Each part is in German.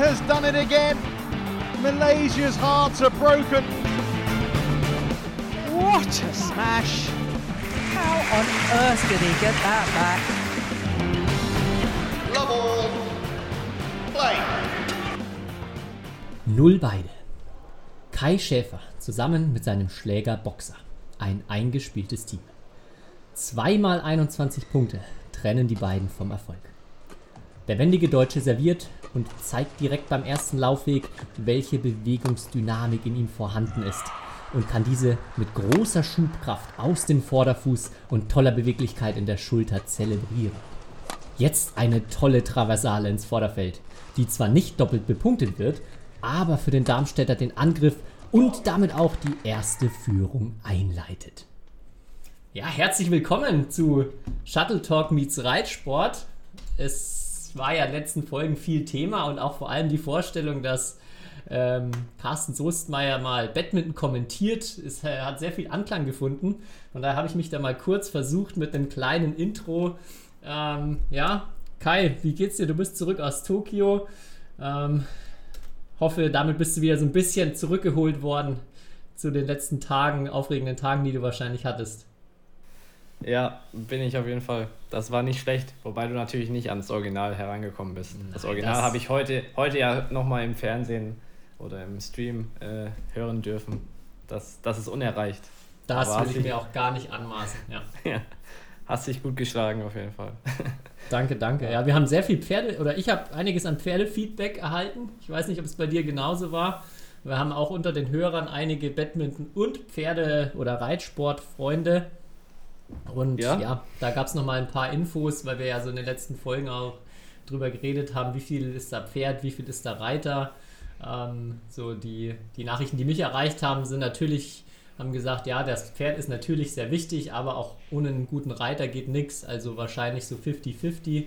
has done it again. Malaysia's hearts are broken. What a smash! How on earth did he get that back? Love all. Play. Null beide. Kai Schäfer zusammen mit seinem Schläger Boxer. Ein eingespieltes Team. Zweimal 21 Punkte trennen die beiden vom Erfolg. Der wendige Deutsche serviert und zeigt direkt beim ersten Laufweg, welche Bewegungsdynamik in ihm vorhanden ist und kann diese mit großer Schubkraft aus dem Vorderfuß und toller Beweglichkeit in der Schulter zelebrieren. Jetzt eine tolle Traversale ins Vorderfeld, die zwar nicht doppelt bepunktet wird, aber für den Darmstädter den Angriff und damit auch die erste Führung einleitet. Ja, herzlich willkommen zu Shuttle Talk meets Reitsport. Es war ja in den letzten Folgen viel Thema und auch vor allem die Vorstellung, dass ähm, Carsten Soestmeier mal Badminton kommentiert. Es äh, hat sehr viel Anklang gefunden. Von daher habe ich mich da mal kurz versucht mit einem kleinen Intro. Ähm, ja, Kai, wie geht's dir? Du bist zurück aus Tokio. Ähm, hoffe, damit bist du wieder so ein bisschen zurückgeholt worden zu den letzten Tagen, aufregenden Tagen, die du wahrscheinlich hattest. Ja, bin ich auf jeden Fall. Das war nicht schlecht, wobei du natürlich nicht ans Original herangekommen bist. Das Original habe ich heute, heute ja nochmal im Fernsehen oder im Stream äh, hören dürfen. Das, das ist unerreicht. Das Aber will ich mir auch gar nicht anmaßen. Ja. Ja, hast dich gut geschlagen auf jeden Fall. Danke, danke. Ja, wir haben sehr viel Pferde, oder ich habe einiges an Pferdefeedback erhalten. Ich weiß nicht, ob es bei dir genauso war. Wir haben auch unter den Hörern einige Badminton- und Pferde- oder Reitsportfreunde. Und ja, Ja? da gab es nochmal ein paar Infos, weil wir ja so in den letzten Folgen auch drüber geredet haben, wie viel ist da Pferd, wie viel ist da Reiter. Ähm, so die, die Nachrichten, die mich erreicht haben, sind natürlich, haben gesagt, ja, das Pferd ist natürlich sehr wichtig, aber auch ohne einen guten Reiter geht nichts. Also wahrscheinlich so 50-50.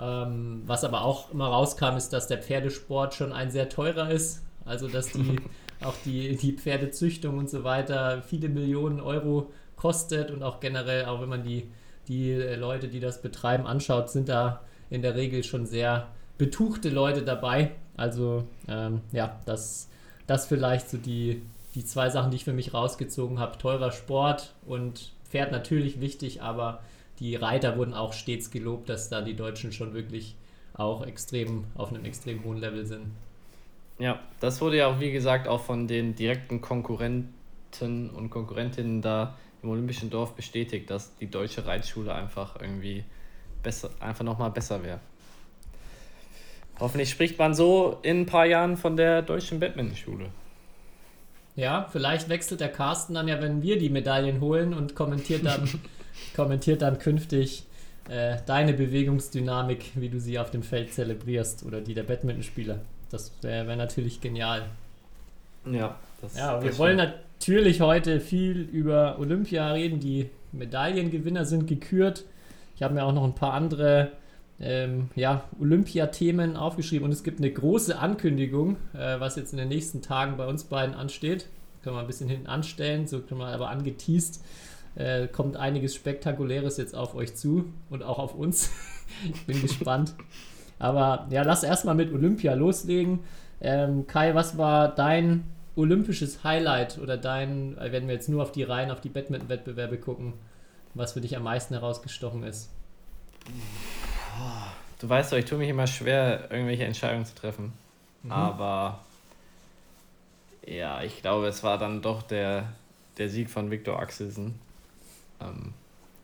Ähm, was aber auch immer rauskam, ist, dass der Pferdesport schon ein sehr teurer ist. Also dass die auch die, die Pferdezüchtung und so weiter viele Millionen Euro kostet und auch generell, auch wenn man die, die äh, Leute, die das betreiben, anschaut, sind da in der Regel schon sehr betuchte Leute dabei. Also ähm, ja, das, das vielleicht so die, die zwei Sachen, die ich für mich rausgezogen habe. Teurer Sport und Pferd natürlich wichtig, aber die Reiter wurden auch stets gelobt, dass da die Deutschen schon wirklich auch extrem auf einem extrem hohen Level sind. Ja, das wurde ja auch, wie gesagt, auch von den direkten Konkurrenten und Konkurrentinnen da im Olympischen Dorf bestätigt, dass die deutsche Reitschule einfach irgendwie besser, einfach nochmal besser wäre. Hoffentlich spricht man so in ein paar Jahren von der deutschen Badmintonschule. Ja, vielleicht wechselt der Carsten dann ja, wenn wir die Medaillen holen und kommentiert dann, kommentiert dann künftig äh, deine Bewegungsdynamik, wie du sie auf dem Feld zelebrierst oder die der Badmintonspieler. Das wäre wär natürlich genial. Ja, das Ja, wir wollen stimmt. Natürlich heute viel über Olympia reden. Die Medaillengewinner sind gekürt. Ich habe mir auch noch ein paar andere ähm, ja, Olympia-Themen aufgeschrieben und es gibt eine große Ankündigung, äh, was jetzt in den nächsten Tagen bei uns beiden ansteht. Können wir ein bisschen hinten anstellen, so können wir aber angeteased. Äh, kommt einiges Spektakuläres jetzt auf euch zu und auch auf uns. ich bin gespannt. Aber ja, lass erstmal mit Olympia loslegen. Ähm, Kai, was war dein olympisches Highlight oder dein, äh, wenn wir jetzt nur auf die Reihen, auf die Badminton-Wettbewerbe gucken, was für dich am meisten herausgestochen ist? Du weißt doch, ich tue mich immer schwer, irgendwelche Entscheidungen zu treffen. Mhm. Aber ja, ich glaube, es war dann doch der, der Sieg von Viktor Axelsen. Ähm,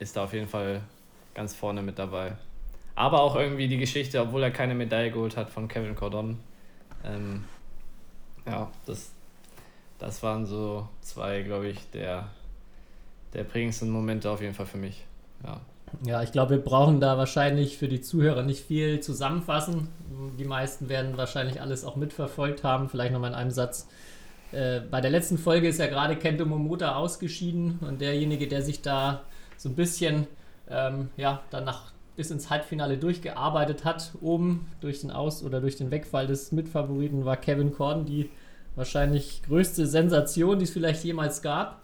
ist da auf jeden Fall ganz vorne mit dabei. Aber auch irgendwie die Geschichte, obwohl er keine Medaille geholt hat, von Kevin Cordon. Ähm, ja, das, das waren so zwei, glaube ich, der, der prägendsten Momente auf jeden Fall für mich. Ja. Ja, ich glaube, wir brauchen da wahrscheinlich für die Zuhörer nicht viel zusammenfassen. Die meisten werden wahrscheinlich alles auch mitverfolgt haben. Vielleicht nochmal in einem Satz. Äh, bei der letzten Folge ist ja gerade Kento Momota ausgeschieden und derjenige, der sich da so ein bisschen ähm, ja, danach bis ins Halbfinale durchgearbeitet hat, oben durch den Aus- oder durch den Wegfall des Mitfavoriten, war Kevin Corden die wahrscheinlich größte Sensation, die es vielleicht jemals gab.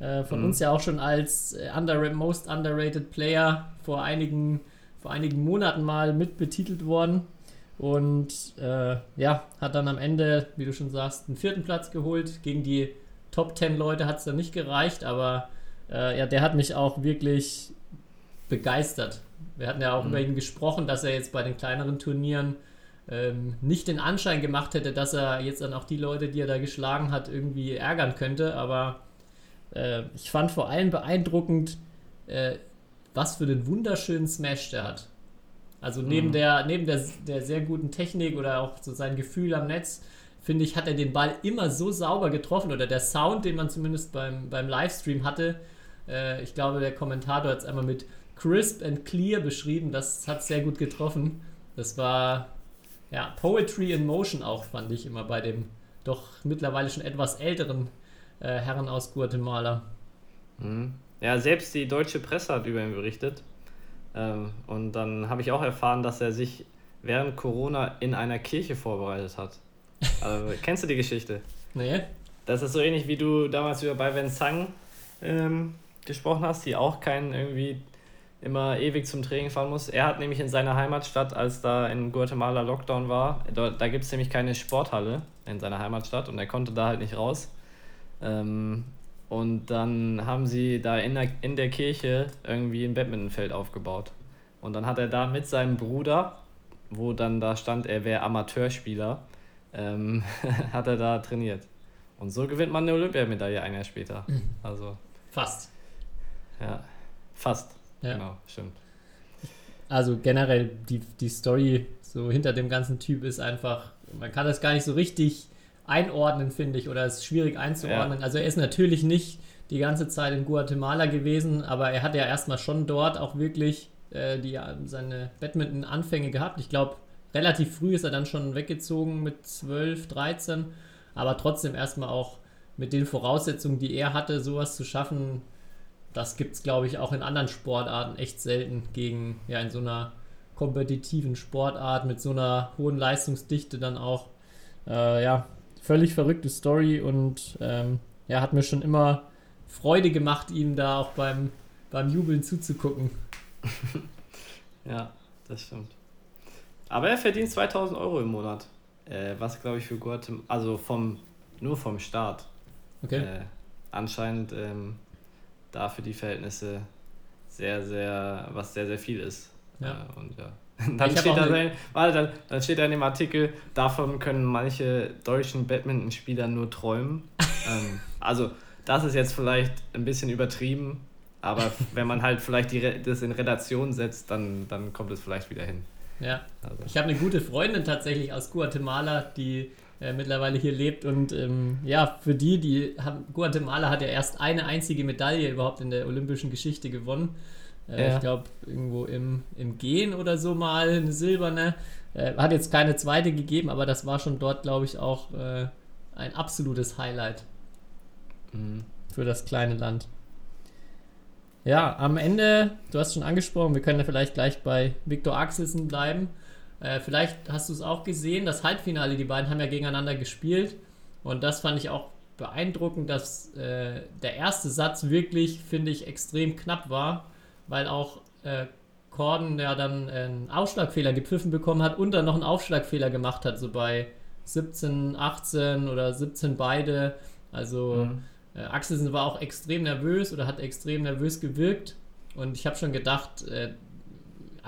Äh, von Mhm. uns ja auch schon als äh, under, Most Underrated Player vor einigen, vor einigen Monaten mal mit betitelt worden. Und äh, ja, hat dann am Ende, wie du schon sagst, einen vierten Platz geholt. Gegen die Top 10 Leute hat es dann nicht gereicht, aber äh, ja, der hat mich auch wirklich begeistert. Wir hatten ja auch mhm. über ihn gesprochen, dass er jetzt bei den kleineren Turnieren ähm, nicht den Anschein gemacht hätte, dass er jetzt dann auch die Leute, die er da geschlagen hat, irgendwie ärgern könnte. Aber äh, ich fand vor allem beeindruckend, äh, was für einen wunderschönen Smash der hat. Also neben, mhm. der, neben der, der sehr guten Technik oder auch so sein Gefühl am Netz, finde ich, hat er den Ball immer so sauber getroffen oder der Sound, den man zumindest beim, beim Livestream hatte. Äh, ich glaube, der Kommentator hat es einmal mit crisp and clear beschrieben. Das hat sehr gut getroffen. Das war ja Poetry in Motion auch, fand ich immer bei dem doch mittlerweile schon etwas älteren äh, Herren aus Guatemala. Mhm. Ja, selbst die deutsche Presse hat über ihn berichtet. Ähm, und dann habe ich auch erfahren, dass er sich während Corona in einer Kirche vorbereitet hat. Also, kennst du die Geschichte? Nee. Das ist so ähnlich wie du damals über bei Sang ähm, gesprochen hast, die auch keinen irgendwie immer ewig zum Training fahren muss. Er hat nämlich in seiner Heimatstadt, als da in Guatemala Lockdown war, da, da gibt es nämlich keine Sporthalle in seiner Heimatstadt und er konnte da halt nicht raus. Ähm, und dann haben sie da in der, in der Kirche irgendwie ein Badmintonfeld aufgebaut. Und dann hat er da mit seinem Bruder, wo dann da stand, er wäre Amateurspieler, ähm, hat er da trainiert. Und so gewinnt man eine Olympiamedaille ein Jahr später. Mhm. Also. Fast. Ja, fast. Ja. Genau, stimmt. Also generell die, die Story so hinter dem ganzen Typ ist einfach, man kann das gar nicht so richtig einordnen, finde ich, oder es ist schwierig einzuordnen. Ja. Also er ist natürlich nicht die ganze Zeit in Guatemala gewesen, aber er hat ja erstmal schon dort auch wirklich äh, die, seine Badminton-Anfänge gehabt. Ich glaube, relativ früh ist er dann schon weggezogen mit 12, 13, aber trotzdem erstmal auch mit den Voraussetzungen, die er hatte, sowas zu schaffen, das gibt es, glaube ich, auch in anderen Sportarten echt selten gegen, ja, in so einer kompetitiven Sportart mit so einer hohen Leistungsdichte dann auch. Äh, ja, völlig verrückte Story und ähm, ja, hat mir schon immer Freude gemacht, ihm da auch beim, beim Jubeln zuzugucken. ja, das stimmt. Aber er verdient 2000 Euro im Monat. Äh, was glaube ich für Guatemala, also vom, nur vom Start. Okay. Äh, anscheinend ähm, da für die Verhältnisse sehr, sehr, was sehr, sehr viel ist. Ja. Äh, und ja. Dann steht, da sein, warte, dann, dann steht da in dem Artikel, davon können manche deutschen Badmintonspieler nur träumen. ähm, also, das ist jetzt vielleicht ein bisschen übertrieben, aber wenn man halt vielleicht die, das in Relation setzt, dann, dann kommt es vielleicht wieder hin. Ja. Also. Ich habe eine gute Freundin tatsächlich aus Guatemala, die äh, mittlerweile hier lebt. Und ähm, ja, für die, die haben, Guatemala hat ja erst eine einzige Medaille überhaupt in der olympischen Geschichte gewonnen. Äh, ja. Ich glaube, irgendwo im, im Gehen oder so mal eine silberne. Äh, hat jetzt keine zweite gegeben, aber das war schon dort, glaube ich, auch äh, ein absolutes Highlight mhm. für das kleine Land. Ja, am Ende, du hast schon angesprochen, wir können ja vielleicht gleich bei Viktor Axelsen bleiben. Äh, vielleicht hast du es auch gesehen, das Halbfinale, die beiden haben ja gegeneinander gespielt. Und das fand ich auch beeindruckend, dass äh, der erste Satz wirklich, finde ich, extrem knapp war weil auch äh, Corden ja dann einen Aufschlagfehler gepfiffen bekommen hat und dann noch einen Aufschlagfehler gemacht hat, so bei 17, 18 oder 17 beide. Also mhm. äh, Axelsen war auch extrem nervös oder hat extrem nervös gewirkt und ich habe schon gedacht, äh,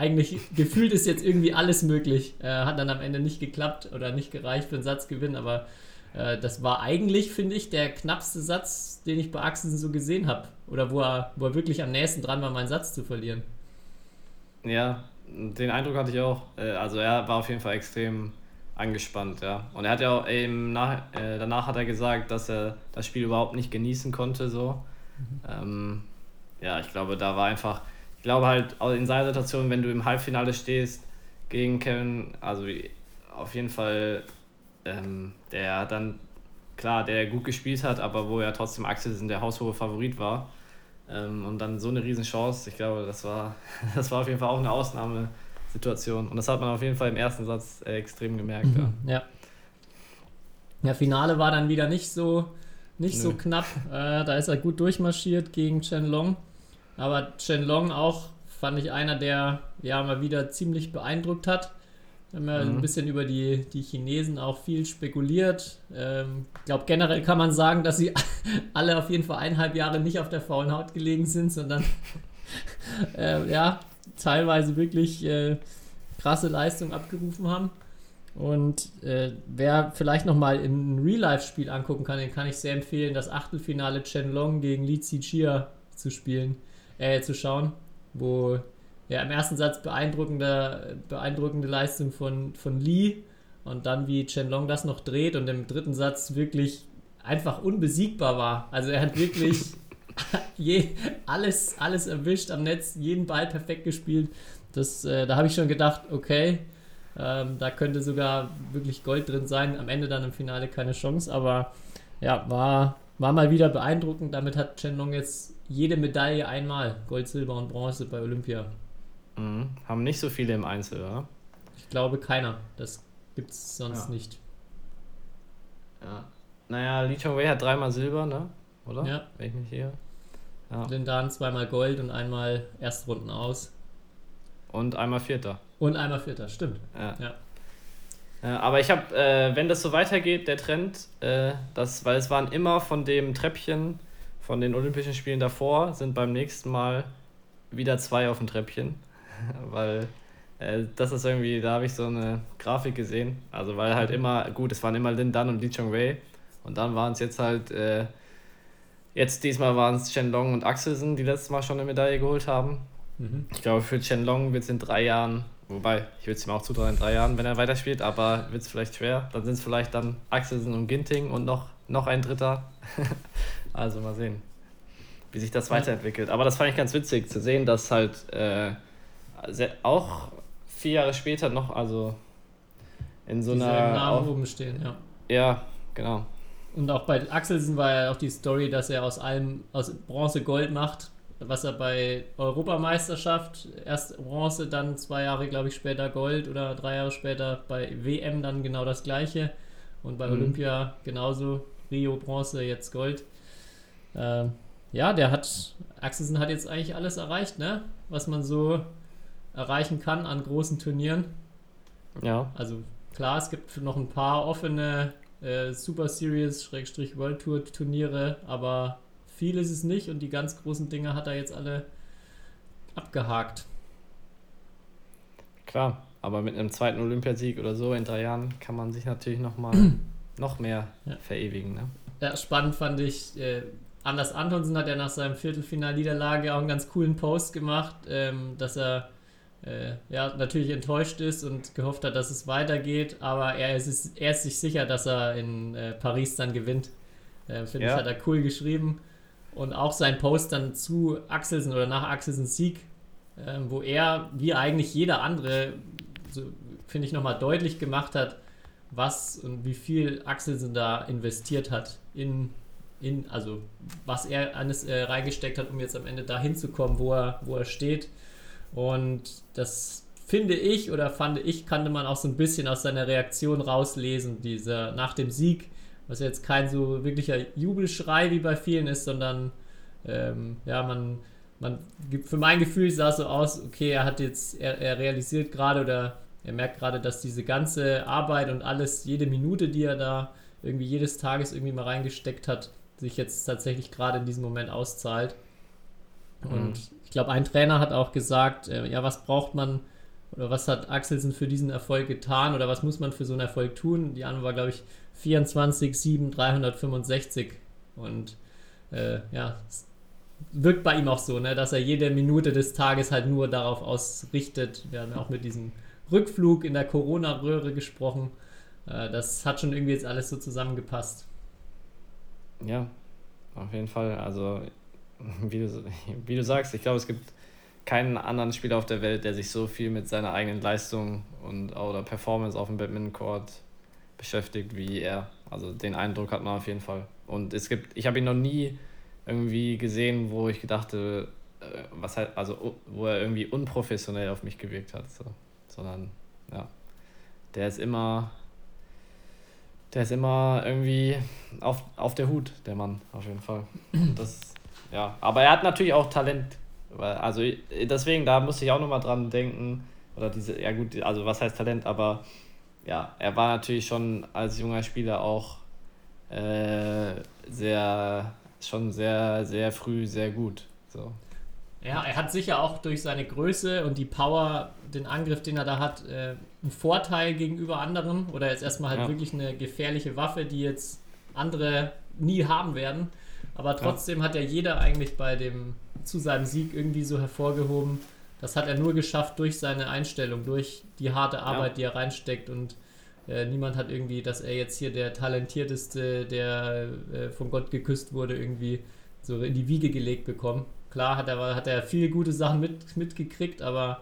eigentlich gefühlt ist jetzt irgendwie alles möglich. Äh, hat dann am Ende nicht geklappt oder nicht gereicht für einen Satzgewinn, aber äh, das war eigentlich, finde ich, der knappste Satz, den ich bei Axelsen so gesehen habe. Oder wo er, wo er wirklich am nächsten dran war, meinen Satz zu verlieren. Ja, den Eindruck hatte ich auch. Äh, also er war auf jeden Fall extrem angespannt, ja. Und er hat ja auch eben nach, äh, danach hat er gesagt, dass er das Spiel überhaupt nicht genießen konnte, so. Mhm. Ähm, ja, ich glaube, da war einfach, ich glaube halt in seiner Situation, wenn du im Halbfinale stehst gegen Kevin, also auf jeden Fall ähm, der dann, klar, der gut gespielt hat, aber wo er trotzdem Axel der haushohe Favorit war. Ähm, und dann so eine Riesenchance, ich glaube, das war, das war auf jeden Fall auch eine Ausnahmesituation. Und das hat man auf jeden Fall im ersten Satz äh, extrem gemerkt. Mhm, ja. ja. Ja, Finale war dann wieder nicht so, nicht so knapp. Äh, da ist er gut durchmarschiert gegen Chen Long. Aber Chen Long auch, fand ich, einer, der ja mal wieder ziemlich beeindruckt hat. Wir haben ja mhm. ein bisschen über die, die Chinesen auch viel spekuliert. Ähm, ich glaube, generell kann man sagen, dass sie alle auf jeden Fall eineinhalb Jahre nicht auf der faulen Haut gelegen sind, sondern äh, ja, teilweise wirklich äh, krasse Leistung abgerufen haben. Und äh, wer vielleicht nochmal ein Real-Life-Spiel angucken kann, den kann ich sehr empfehlen, das Achtelfinale Chenlong gegen Li Zichia zu spielen, äh, zu schauen, wo ja im ersten Satz beeindruckende, beeindruckende Leistung von, von Li und dann wie Chenlong das noch dreht und im dritten Satz wirklich einfach unbesiegbar war. Also er hat wirklich je, alles, alles erwischt am Netz, jeden Ball perfekt gespielt. Das, äh, da habe ich schon gedacht, okay, ähm, da könnte sogar wirklich Gold drin sein. Am Ende dann im Finale keine Chance, aber ja, war, war mal wieder beeindruckend. Damit hat Chenlong jetzt jede Medaille einmal, Gold, Silber und Bronze bei Olympia. Mhm. Haben nicht so viele im Einzel, oder? Ich glaube keiner. Das gibt es sonst ja. nicht. Ja. Naja, Li Chongwei hat dreimal Silber, ne? Oder? Ja. Wenn ich mich hier. Ja. Lindan zweimal Gold und einmal Erstrunden aus. Und einmal Vierter. Und einmal Vierter, stimmt. Ja. ja. ja aber ich habe, äh, wenn das so weitergeht, der Trend, äh, das, weil es waren immer von dem Treppchen von den Olympischen Spielen davor, sind beim nächsten Mal wieder zwei auf dem Treppchen. weil äh, das ist irgendwie, da habe ich so eine Grafik gesehen. Also, weil halt immer, gut, es waren immer Lin Dan und Li Chongwei. Und dann waren es jetzt halt, äh, jetzt diesmal waren es Shenlong und Axelsen, die letztes Mal schon eine Medaille geholt haben. Mhm. Ich glaube, für Shenlong wird es in drei Jahren, wobei ich würde es ihm auch zutrauen in drei Jahren, wenn er weiterspielt, aber wird es vielleicht schwer. Dann sind es vielleicht dann Axelsen und Ginting und noch, noch ein Dritter. also mal sehen, wie sich das weiterentwickelt. Aber das fand ich ganz witzig zu sehen, dass halt äh, auch vier Jahre später noch, also in so einer. Namen oben stehen, ja. Ja, genau. Und auch bei Axelsen war ja auch die Story, dass er aus allem aus Bronze Gold macht, was er bei Europameisterschaft erst Bronze, dann zwei Jahre, glaube ich, später Gold oder drei Jahre später bei WM dann genau das gleiche und bei mhm. Olympia genauso Rio Bronze, jetzt Gold. Ähm, ja, der hat Axelsen hat jetzt eigentlich alles erreicht, ne? Was man so erreichen kann an großen Turnieren. Ja. Also klar, es gibt noch ein paar offene äh, Super Series, Schrägstrich World Tour Turniere, aber viel ist es nicht und die ganz großen Dinge hat er jetzt alle abgehakt. Klar, aber mit einem zweiten Olympiasieg oder so in drei Jahren kann man sich natürlich noch mal noch mehr ja. verewigen. Ne? Ja, spannend fand ich. Äh, Anders Antonsen hat ja nach seinem Viertelfinalniederlage auch einen ganz coolen Post gemacht, ähm, dass er äh, ja, natürlich enttäuscht ist und gehofft hat, dass es weitergeht, aber er ist, er ist sich sicher, dass er in äh, Paris dann gewinnt. Äh, Finde ja. ich, hat er cool geschrieben. Und auch sein Post dann zu Axelsen oder nach Axelsens Sieg, ähm, wo er, wie eigentlich jeder andere, so, finde ich, nochmal deutlich gemacht hat, was und wie viel Axelsen da investiert hat in, in also was er alles äh, reingesteckt hat, um jetzt am Ende dahin zu kommen, wo er, wo er steht. Und das finde ich oder fand ich, kannte man auch so ein bisschen aus seiner Reaktion rauslesen, dieser nach dem Sieg, was jetzt kein so wirklicher Jubelschrei wie bei vielen ist, sondern ähm, ja, man, man für mein Gefühl sah es so aus, okay, er hat jetzt, er, er realisiert gerade oder er merkt gerade, dass diese ganze Arbeit und alles, jede Minute, die er da irgendwie jedes Tages irgendwie mal reingesteckt hat, sich jetzt tatsächlich gerade in diesem Moment auszahlt. Und mhm. ich glaube, ein Trainer hat auch gesagt, äh, ja, was braucht man oder was hat Axelsen für diesen Erfolg getan oder was muss man für so einen Erfolg tun? Die Antwort war, glaube ich, 24, 7, 365. Und äh, ja, es wirkt bei ihm auch so, ne, dass er jede Minute des Tages halt nur darauf ausrichtet. Wir haben ja auch mit diesem Rückflug in der Corona-Röhre gesprochen. Äh, das hat schon irgendwie jetzt alles so zusammengepasst. Ja, auf jeden Fall. Also wie du, wie du sagst, ich glaube, es gibt keinen anderen Spieler auf der Welt, der sich so viel mit seiner eigenen Leistung und oder Performance auf dem Badminton-Court beschäftigt wie er. Also den Eindruck hat man auf jeden Fall. Und es gibt, ich habe ihn noch nie irgendwie gesehen, wo ich gedachte, äh, was halt, also wo er irgendwie unprofessionell auf mich gewirkt hat. So. Sondern, ja, der ist immer, der ist immer irgendwie auf, auf der Hut, der Mann, auf jeden Fall. Und das ja, aber er hat natürlich auch Talent. Also deswegen, da muss ich auch nochmal dran denken, oder diese, ja gut, also was heißt Talent, aber ja, er war natürlich schon als junger Spieler auch äh, sehr, schon sehr, sehr früh sehr gut. So. Ja, er hat sicher auch durch seine Größe und die Power, den Angriff, den er da hat, äh, einen Vorteil gegenüber anderen. Oder jetzt erstmal halt Ja. wirklich eine gefährliche Waffe, die jetzt andere nie haben werden. Aber trotzdem hat ja jeder eigentlich bei dem zu seinem Sieg irgendwie so hervorgehoben. Das hat er nur geschafft durch seine Einstellung, durch die harte Arbeit, die er reinsteckt und äh, niemand hat irgendwie, dass er jetzt hier der talentierteste, der äh, von Gott geküsst wurde, irgendwie so in die Wiege gelegt bekommen. Klar hat er, hat er viele gute Sachen mit, mitgekriegt, aber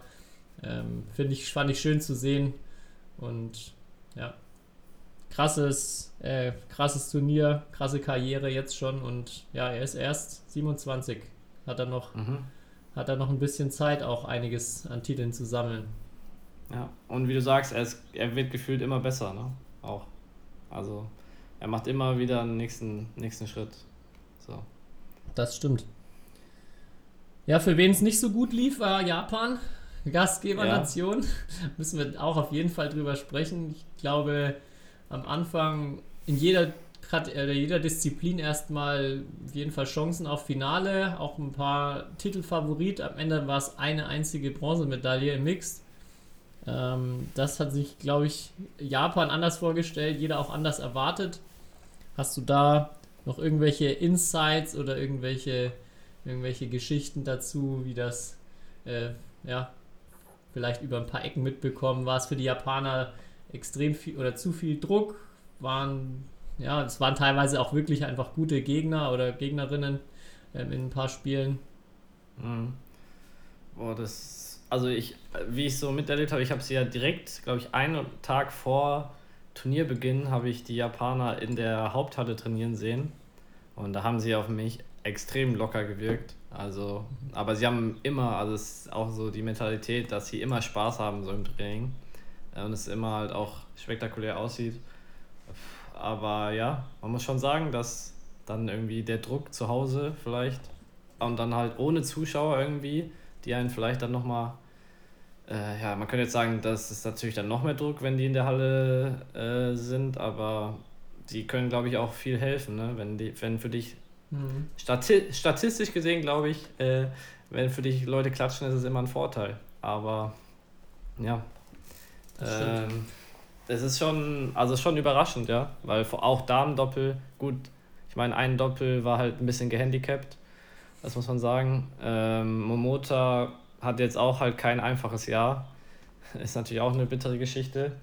ähm, finde ich, fand ich schön zu sehen. Und ja, krasses, äh, krasses Turnier, krasse Karriere jetzt schon. Und ja, er ist erst 27. Hat er noch, Mhm. hat er noch ein bisschen Zeit, auch einiges an Titeln zu sammeln. Ja, und wie du sagst, er, ist, er wird gefühlt immer besser, ne? Auch. Also, er macht immer wieder einen nächsten, nächsten Schritt. So. Das stimmt. Ja, für wen es nicht so gut lief, war Japan. Gastgebernation. Müssen wir auch auf jeden Fall drüber sprechen. Ich glaube, am Anfang in jeder, jeder Disziplin erstmal auf jeden Fall Chancen auf Finale, auch ein paar Titelfavorit. Am Ende war es eine einzige Bronzemedaille im Mixed. Ähm, das hat sich, glaube ich, Japan anders vorgestellt, jeder auch anders erwartet. Hast du da noch irgendwelche Insights oder irgendwelche, irgendwelche Geschichten dazu, wie das, äh, ja, vielleicht über ein paar Ecken mitbekommen? War es für die Japaner extrem viel oder zu viel Druck? Waren, ja, es waren teilweise auch wirklich einfach gute Gegner oder Gegnerinnen ähm, in ein paar Spielen. Mhm. Boah, das. Also ich, wie ich so miterlebt habe, ich habe sie ja direkt, glaube ich, einen Tag vor Turnierbeginn habe ich die Japaner in der Haupthalle trainieren sehen. Und da haben sie auf mich extrem locker gewirkt. Also, aber sie haben immer, also es ist auch so die Mentalität, dass sie immer Spaß haben so im Training. Äh, Und es immer halt auch spektakulär aussieht. Aber ja, man muss schon sagen, dass dann irgendwie der Druck zu Hause vielleicht und dann halt ohne Zuschauer irgendwie, die einen vielleicht dann nochmal, äh, ja, man könnte jetzt sagen, das ist natürlich dann noch mehr Druck, wenn die in der Halle äh, sind, aber die können, glaube ich, auch viel helfen, ne? wenn, die, wenn für dich, stati statistisch gesehen, glaube ich, äh, wenn für dich Leute klatschen, ist es immer ein Vorteil, aber ja, Das ähm, es ist schon, also schon überraschend, ja, weil auch Damen-Doppel, gut, ich meine, ein Doppel war halt ein bisschen gehandicapt, das muss man sagen. Ähm, Momota hat jetzt auch halt kein einfaches Jahr. Ist natürlich auch eine bittere Geschichte,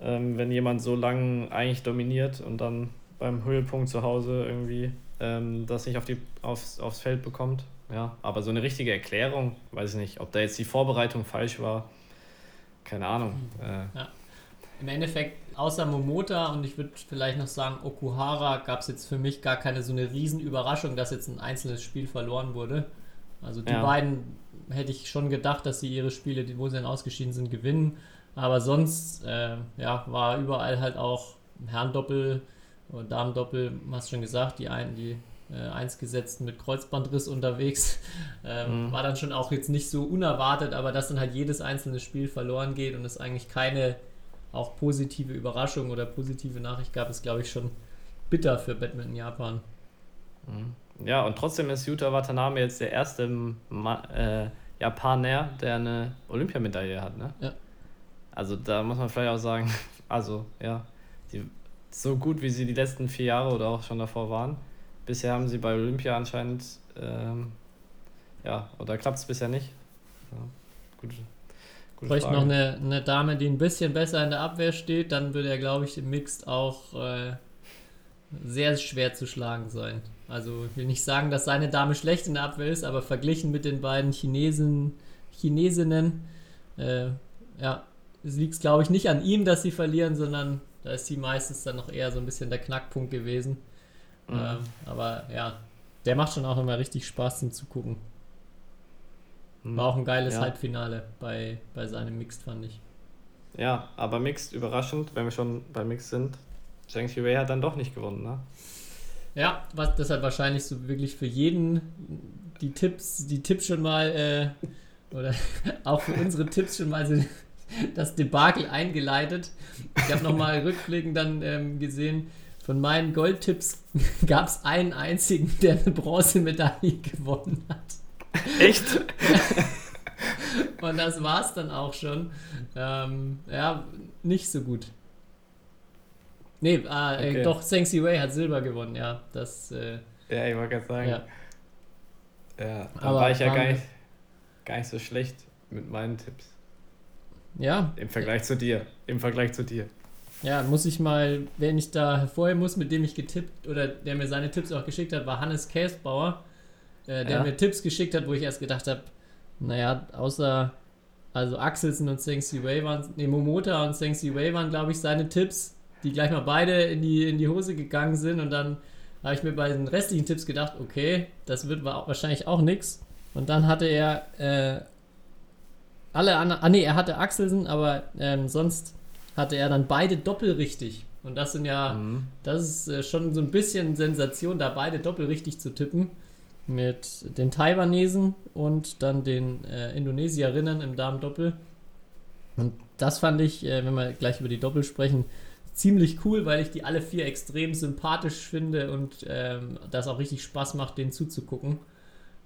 ähm, wenn jemand so lange eigentlich dominiert und dann beim Höhepunkt zu Hause irgendwie ähm, das nicht auf die, aufs, aufs Feld bekommt. Ja, aber so eine richtige Erklärung, weiß ich nicht, ob da jetzt die Vorbereitung falsch war. Keine Ahnung. Äh, Im Endeffekt, außer Momota und ich würde vielleicht noch sagen, Okuhara, gab es jetzt für mich gar keine so eine Riesenüberraschung, dass jetzt ein einzelnes Spiel verloren wurde. Also die Ja. beiden hätte ich schon gedacht, dass sie ihre Spiele, die- wo sie dann ausgeschieden sind, gewinnen. Aber sonst äh, ja, war überall halt auch Herrendoppel und Damendoppel, hast schon gesagt, die einen, die äh, Einsgesetzten mit Kreuzbandriss unterwegs. Ähm, Mhm. War dann schon auch jetzt nicht so unerwartet, aber dass dann halt jedes einzelne Spiel verloren geht und es eigentlich keine auch positive Überraschung oder positive Nachricht gab, ist glaube ich schon bitter für Badminton Japan. Ja, und trotzdem ist Yuta Watanabe jetzt der erste Ma äh, Japaner, der eine Olympiamedaille hat, ne? Ja. Also da muss man vielleicht auch sagen, also ja, die, so gut wie sie die letzten vier Jahre oder auch schon davor waren, bisher haben sie bei Olympia anscheinend, ähm, ja, oder klappt es bisher nicht. Ja, gut, gute Vielleicht noch eine, eine Dame, die ein bisschen besser in der Abwehr steht, dann würde er, glaube ich, im Mixed auch äh, sehr schwer zu schlagen sein. Also ich will nicht sagen, dass seine Dame schlecht in der Abwehr ist, aber verglichen mit den beiden Chinesen, Chinesinnen, äh, ja, es liegt, glaube ich, nicht an ihm, dass sie verlieren, sondern da ist sie meistens dann noch eher so ein bisschen der Knackpunkt gewesen. Mhm. Ähm, aber ja, der macht schon auch immer richtig Spaß zum Zugucken. Hm. War auch ein geiles Ja. Halbfinale bei, bei seinem Mixed, fand ich. Ja, aber Mixed überraschend, wenn wir schon bei Mixed sind. Zheng Xiwei hat dann doch nicht gewonnen, ne? Ja, was deshalb wahrscheinlich so wirklich für jeden die Tipps, die Tipps schon mal, äh, oder auch für unsere Tipps schon mal so das Debakel eingeleitet. Ich habe nochmal rückblickend dann ähm, gesehen, von meinen Goldtipps gab es einen einzigen, der eine Bronzemedaille gewonnen hat. Echt? Und das war es dann auch schon. Ähm, ja, nicht so gut. Nee, ah, Okay. äh, doch, Zheng Wei hat Silber gewonnen, ja. Das, äh, Ja, ich wollte gerade sagen. ja. Ja, da war ich ja gar nicht, gar nicht so schlecht mit meinen Tipps. Ja, Im Vergleich zu dir. Im Vergleich zu dir. Ja, muss ich mal, wenn ich da hervorheben muss, mit dem ich getippt oder der mir seine Tipps auch geschickt hat, war Hannes Käsbauer, äh, der Ja. mir Tipps geschickt hat, wo ich erst gedacht habe, naja, außer, also Axelsen und Zheng Wei waren, nee, Momota und Zheng Wei waren, glaube ich, seine Tipps, die gleich mal beide in die, in die Hose gegangen sind und dann habe ich mir bei den restlichen Tipps gedacht, okay, das wird wa- wahrscheinlich auch nix. Und dann hatte er äh, alle anderen, ah nee, er hatte Axelsen, aber ähm, sonst hatte er dann beide doppelrichtig. Und das sind ja, Mhm. das ist äh, schon so ein bisschen Sensation, da beide doppelrichtig zu tippen. Mit den Taiwanesen und dann den äh, Indonesierinnen im Damen-Doppel. Und das fand ich, äh, wenn wir gleich über die Doppel sprechen, ziemlich cool, weil ich die alle vier extrem sympathisch finde und ähm, das auch richtig Spaß macht, denen zuzugucken.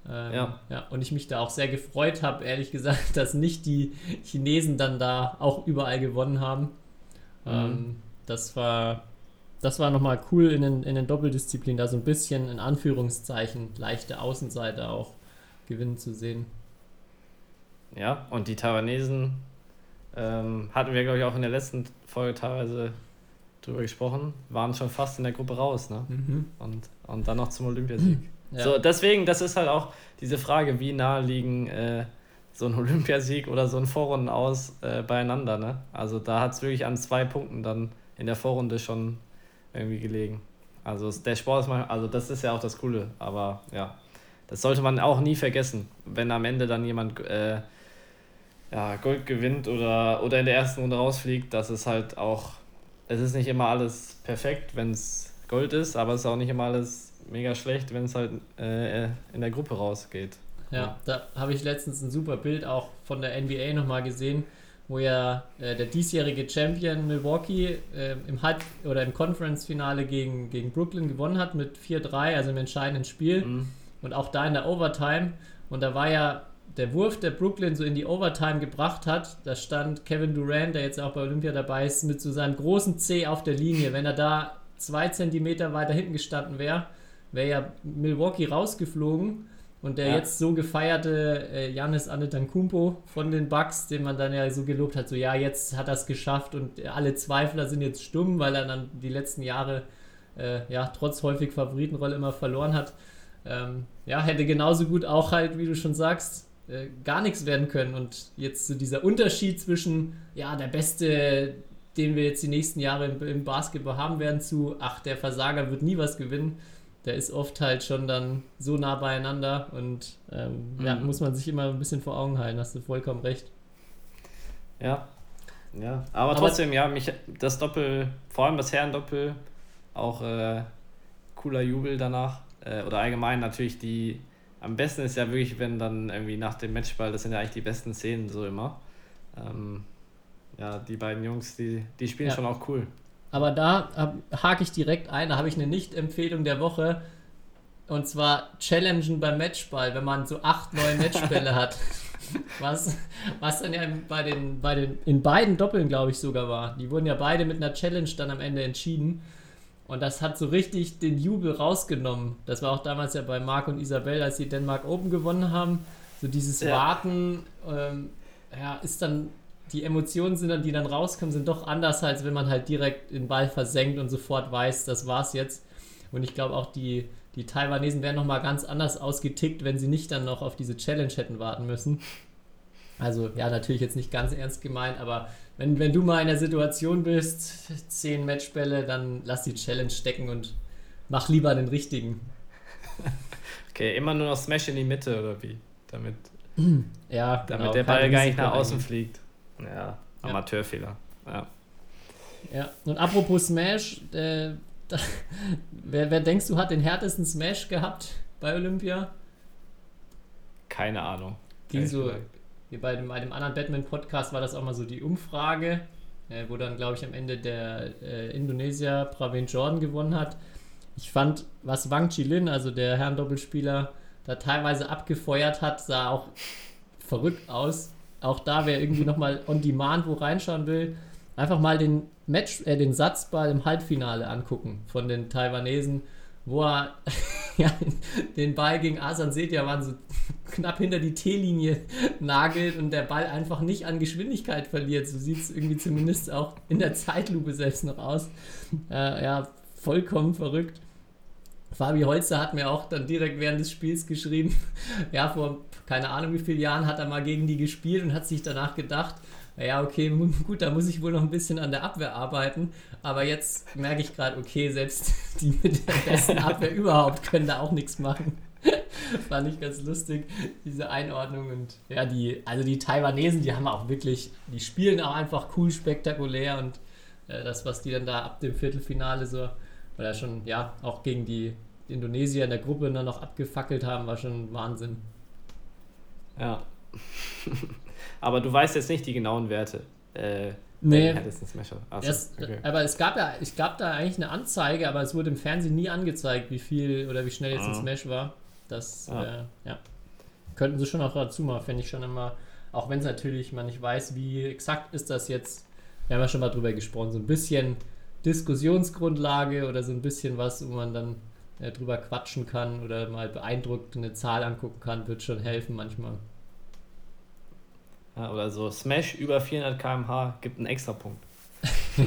Ähm, Ja. ja. Und ich mich da auch sehr gefreut habe, ehrlich gesagt, dass nicht die Chinesen dann da auch überall gewonnen haben. Ähm, das war, das war nochmal cool in den, in den Doppeldisziplinen, da so ein bisschen in Anführungszeichen leichte Außenseiter auch gewinnen zu sehen. Ja, und die Taiwanesen ähm, hatten wir, glaube ich, auch in der letzten Folge teilweise drüber gesprochen, waren schon fast in der Gruppe raus, ne? Und, und dann noch zum Olympiasieg. Ja. So, deswegen, das ist halt auch diese Frage, wie nah liegen äh, so ein Olympiasieg oder so ein Vorrunden aus äh, beieinander, ne? Also da hat es wirklich an zwei Punkten dann in der Vorrunde schon irgendwie gelegen. Also der Sport ist mal, also das ist ja auch das Coole, aber ja, das sollte man auch nie vergessen, wenn am Ende dann jemand äh, ja, Gold gewinnt oder, oder in der ersten Runde rausfliegt, dass es halt auch, es ist nicht immer alles perfekt, wenn es Gold ist, aber es ist auch nicht immer alles mega schlecht, wenn es halt äh, in der Gruppe rausgeht. Ja, da habe ich letztens ein super Bild auch von der NBA nochmal gesehen, wo ja äh, der diesjährige Champion Milwaukee äh, im Halb- oder im Conference-Finale gegen, gegen Brooklyn gewonnen hat mit 4-3, also im entscheidenden Spiel. Mhm. Und auch da in der Overtime. Und da war ja der Wurf, der Brooklyn so in die Overtime gebracht hat. Da stand Kevin Durant, der jetzt auch bei Olympia dabei ist, mit so seinem großen C auf der Linie. Wenn er da zwei Zentimeter weiter hinten gestanden wäre, wäre ja Milwaukee rausgeflogen. Und der Ja. jetzt so gefeierte äh, Giannis Antetokounmpo von den Bucks, den man dann ja so gelobt hat, so ja, jetzt hat er es geschafft und alle Zweifler sind jetzt stumm, weil er dann die letzten Jahre äh, ja trotz häufig Favoritenrolle immer verloren hat. Ähm, ja, hätte genauso gut auch halt, wie du schon sagst, äh, gar nichts werden können. Und jetzt so dieser Unterschied zwischen, ja, der Beste, den wir jetzt die nächsten Jahre im, im Basketball haben werden, zu, ach, der Versager wird nie was gewinnen, der ist oft halt schon dann so nah beieinander und ähm, ja, Mhm. muss man sich immer ein bisschen vor Augen halten, hast du vollkommen recht. Ja. Ja, aber, Aber- trotzdem, ja, mich das Doppel, vor allem das Herrendoppel, auch äh, cooler Jubel danach. Äh, oder allgemein natürlich die, am besten ist ja wirklich, wenn dann irgendwie nach dem Matchball, das sind ja eigentlich die besten Szenen so immer. Ähm, ja, die beiden Jungs, die, die spielen Ja. schon auch cool. Aber da hake ich direkt ein, da habe ich eine Nicht-Empfehlung der Woche. Und zwar Challengen beim Matchball, wenn man so acht neue Matchbälle hat. Was, was dann ja bei den, bei den, in beiden Doppeln, glaube ich, sogar war. Die wurden ja beide mit einer Challenge dann am Ende entschieden. Und das hat so richtig den Jubel rausgenommen. Das war auch damals ja bei Marc und Isabel, als sie Denmark Open gewonnen haben. So dieses Ja. Warten, ähm, ja, ist dann, die Emotionen sind dann, die dann rauskommen, sind doch anders, als wenn man halt direkt den Ball versenkt und sofort weiß, das war's jetzt. Und ich glaube auch die, die Taiwanesen wären nochmal ganz anders ausgetickt, wenn sie nicht dann noch auf diese Challenge hätten warten müssen. Also ja, natürlich jetzt nicht ganz ernst gemeint, aber wenn, wenn du mal in der Situation bist, zehn Matchbälle, dann lass die Challenge stecken und mach lieber den richtigen. Okay, immer nur noch Smash in die Mitte oder wie? Damit, Ja, damit genau, der Ball gar nicht nach außen fliegt. Ja, Amateurfehler. Ja. Ja, und apropos Smash, äh, da, wer, wer denkst du hat den härtesten Smash gehabt bei Olympia? Keine Ahnung. Ging so hier bei dem, bei dem anderen Batman-Podcast war das auch mal so die Umfrage, äh, wo dann, glaube ich, am Ende der äh, Indonesier Pravin Jordan gewonnen hat. Ich fand, was Wang Chilin, also der Herren-Doppelspieler, da teilweise abgefeuert hat, sah auch verrückt aus. Auch da, wer irgendwie nochmal on demand wo reinschauen will, einfach mal den Match, äh, den Satzball im Halbfinale angucken von den Taiwanesen, wo er ja, den Ball gegen Asan Setyawan so knapp hinter die T-Linie nagelt und der Ball einfach nicht an Geschwindigkeit verliert. So sieht es irgendwie zumindest auch in der Zeitlupe selbst noch aus. Äh, ja, vollkommen verrückt. Fabi Holzer hat mir auch dann direkt während des Spiels geschrieben, ja, vor keine Ahnung wie vielen Jahren hat er mal gegen die gespielt und hat sich danach gedacht, ja, okay, gut, da muss ich wohl noch ein bisschen an der Abwehr arbeiten. Aber jetzt merke ich gerade, okay, selbst die mit der besten Abwehr überhaupt können da auch nichts machen. Fand ich ganz lustig, diese Einordnung. Und ja, die, also die Taiwanesen, die haben auch wirklich, die spielen auch einfach cool, spektakulär und äh, das, was die dann da ab dem Viertelfinale so, oder schon, ja, auch gegen die Indonesier in der Gruppe dann noch abgefackelt haben, war schon Wahnsinn. Ja. Aber du weißt jetzt nicht die genauen Werte. Äh, nee. Achso, das, okay. Aber es gab ja, ich gab da eigentlich eine Anzeige, aber es wurde im Fernsehen nie angezeigt, wie viel oder wie schnell jetzt ah. ein Smash war. Das, ah. äh, ja. Könnten sie schon auch dazu machen, fände ich schon immer, auch wenn es natürlich man nicht weiß, wie exakt ist das jetzt, wir haben ja schon mal drüber gesprochen, so ein bisschen Diskussionsgrundlage oder so ein bisschen was, wo man dann äh, drüber quatschen kann oder mal beeindruckt eine Zahl angucken kann, wird schon helfen manchmal. Ja, oder so Smash über 400 km/h gibt einen extra Punkt.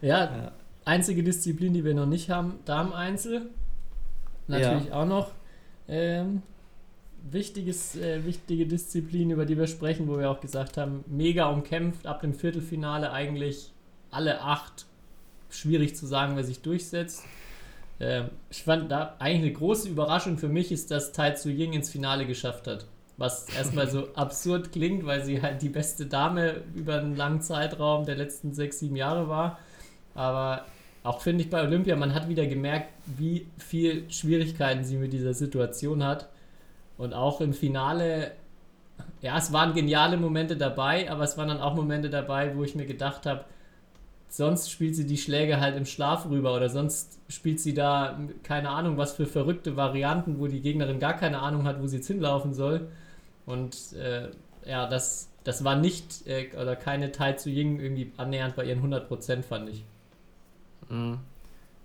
ja, ja, einzige Disziplin, die wir noch nicht haben, Damen-Einzel. Natürlich ja. auch noch. Ähm, wichtiges, äh, wichtige Disziplin, über die wir sprechen, wo wir auch gesagt haben, mega umkämpft, ab dem Viertelfinale eigentlich alle acht. Schwierig zu sagen, wer sich durchsetzt. Ähm, ich fand da eigentlich eine große Überraschung für mich ist, dass Tai Tzu Ying ins Finale geschafft hat. Was erstmal so absurd klingt, weil sie halt die beste Dame über einen langen Zeitraum der letzten sechs, sieben Jahre war. Aber auch finde ich bei Olympia, man hat wieder gemerkt, wie viel Schwierigkeiten sie mit dieser Situation hat. Und auch im Finale, ja, es waren geniale Momente dabei, aber es waren dann auch Momente dabei, wo ich mir gedacht habe, sonst spielt sie die Schläge halt im Schlaf rüber oder sonst spielt sie da keine Ahnung, was für verrückte Varianten, wo die Gegnerin gar keine Ahnung hat, wo sie jetzt hinlaufen soll. Und äh, ja, das, das war nicht äh, oder keine Tai zu Ying irgendwie annähernd bei ihren 100%, fand ich. Mhm.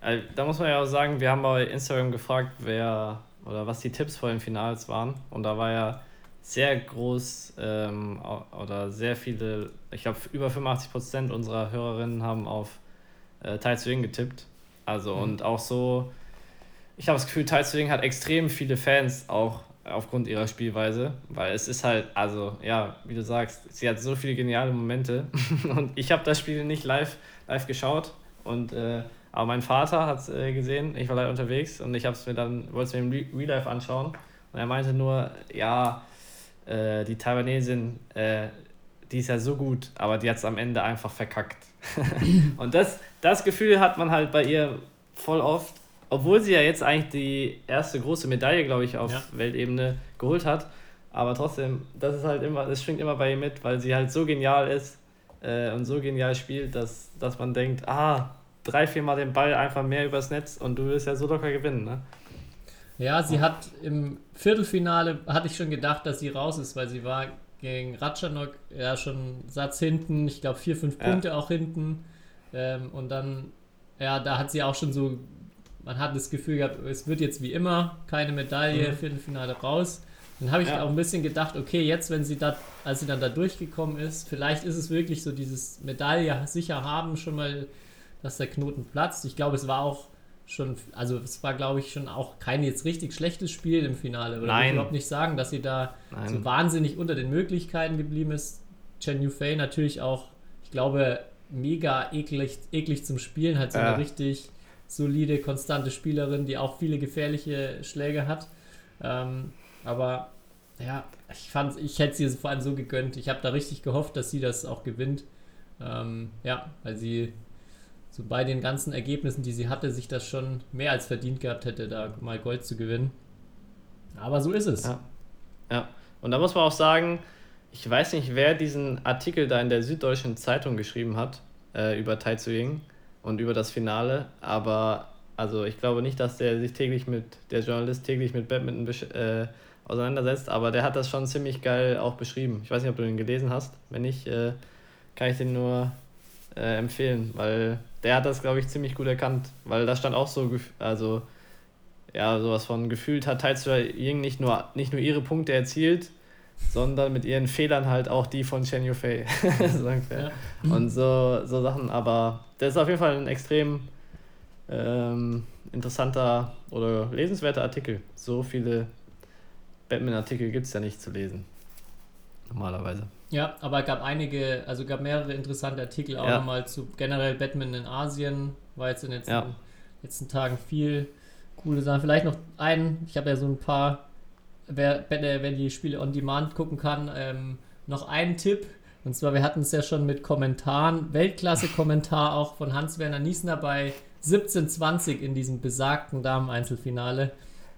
Also, da muss man ja auch sagen, wir haben bei Instagram gefragt, wer oder was die Tipps vor den Finals waren. Und da war ja sehr groß ähm, oder sehr viele, ich glaube über 85% unserer Hörerinnen haben auf äh, Tai Tzu getippt. Also mhm. und auch so, ich habe das Gefühl, Tai Tzu hat extrem viele Fans auch aufgrund ihrer Spielweise, weil es ist halt, also ja, wie du sagst, sie hat so viele geniale Momente und ich habe das Spiel nicht live, live geschaut und äh, aber mein Vater hat es äh, gesehen, ich war leider unterwegs und ich habe es mir dann, wollte es mir im Real Life anschauen und er meinte nur, ja, äh, die Taiwanesin, äh, die ist ja so gut, aber die hat es am Ende einfach verkackt. und das, das Gefühl hat man halt bei ihr voll oft, obwohl sie ja jetzt eigentlich die erste große Medaille, glaube ich, auf ja. Weltebene geholt hat. Aber trotzdem, das ist halt immer, das schwingt immer bei ihr mit, weil sie halt so genial ist äh, und so genial spielt, dass, dass man denkt, ah, drei, viermal den Ball einfach mehr übers Netz und du wirst ja so locker gewinnen, ne? Ja, sie hat im Viertelfinale, hatte ich schon gedacht, dass sie raus ist, weil sie war gegen Ratschanok ja schon Satz hinten, ich glaube vier, fünf ja. Punkte auch hinten. Ähm, und dann, ja, da hat sie auch schon so, man hat das Gefühl gehabt, es wird jetzt wie immer keine Medaille, mhm. Viertelfinale raus. Dann habe ich ja. auch ein bisschen gedacht, okay, jetzt, wenn sie da, als sie dann da durchgekommen ist, vielleicht ist es wirklich so dieses Medaille sicher haben, schon mal, dass der Knoten platzt. Ich glaube, es war auch schon, also es war, glaube ich, schon auch kein jetzt richtig schlechtes Spiel im Finale. Oder Nein. ich überhaupt nicht sagen, dass sie da Nein. so wahnsinnig unter den Möglichkeiten geblieben ist. Chen Yufei natürlich auch, ich glaube, mega eklig, eklig zum Spielen, halt so ja. eine richtig solide, konstante Spielerin, die auch viele gefährliche Schläge hat. Ähm, aber ja, ich fand, ich hätte sie vor allem so gegönnt. Ich habe da richtig gehofft, dass sie das auch gewinnt. Ähm, ja, weil sie so bei den ganzen Ergebnissen, die sie hatte, sich das schon mehr als verdient gehabt hätte, da mal Gold zu gewinnen. Aber so ist es. Ja. Ja, und da muss man auch sagen, ich weiß nicht, wer diesen Artikel da in der Süddeutschen Zeitung geschrieben hat, äh, über Tai Tzu Ying und über das Finale, aber also ich glaube nicht, dass der sich täglich mit, der Journalist täglich mit Badminton äh, auseinandersetzt, aber der hat das schon ziemlich geil auch beschrieben. Ich weiß nicht, ob du den gelesen hast. Wenn nicht, äh, kann ich den nur äh, empfehlen, weil der hat das, glaube ich, ziemlich gut erkannt, weil da stand auch so, also ja, sowas von gefühlt hat Tai Tzu Ying nicht nur, nicht nur ihre Punkte erzielt, sondern mit ihren Fehlern halt auch die von Chen Yufei. ja. Und so, so Sachen, aber das ist auf jeden Fall ein extrem ähm, interessanter oder lesenswerter Artikel. So viele Batman-Artikel gibt es ja nicht zu lesen. Normalerweise. Ja, aber es gab einige, also gab mehrere interessante Artikel auch ja. nochmal zu generell Batman in Asien. War jetzt in den letzten, ja. letzten Tagen viel coole Sachen. Vielleicht noch einen, ich habe ja so ein paar, wer, wer die Spiele on Demand gucken kann, ähm, noch einen Tipp. Und zwar, wir hatten es ja schon mit Kommentaren, Weltklasse-Kommentar auch von Hans-Werner Niesner bei 1720 in diesem besagten Damen-Einzelfinale.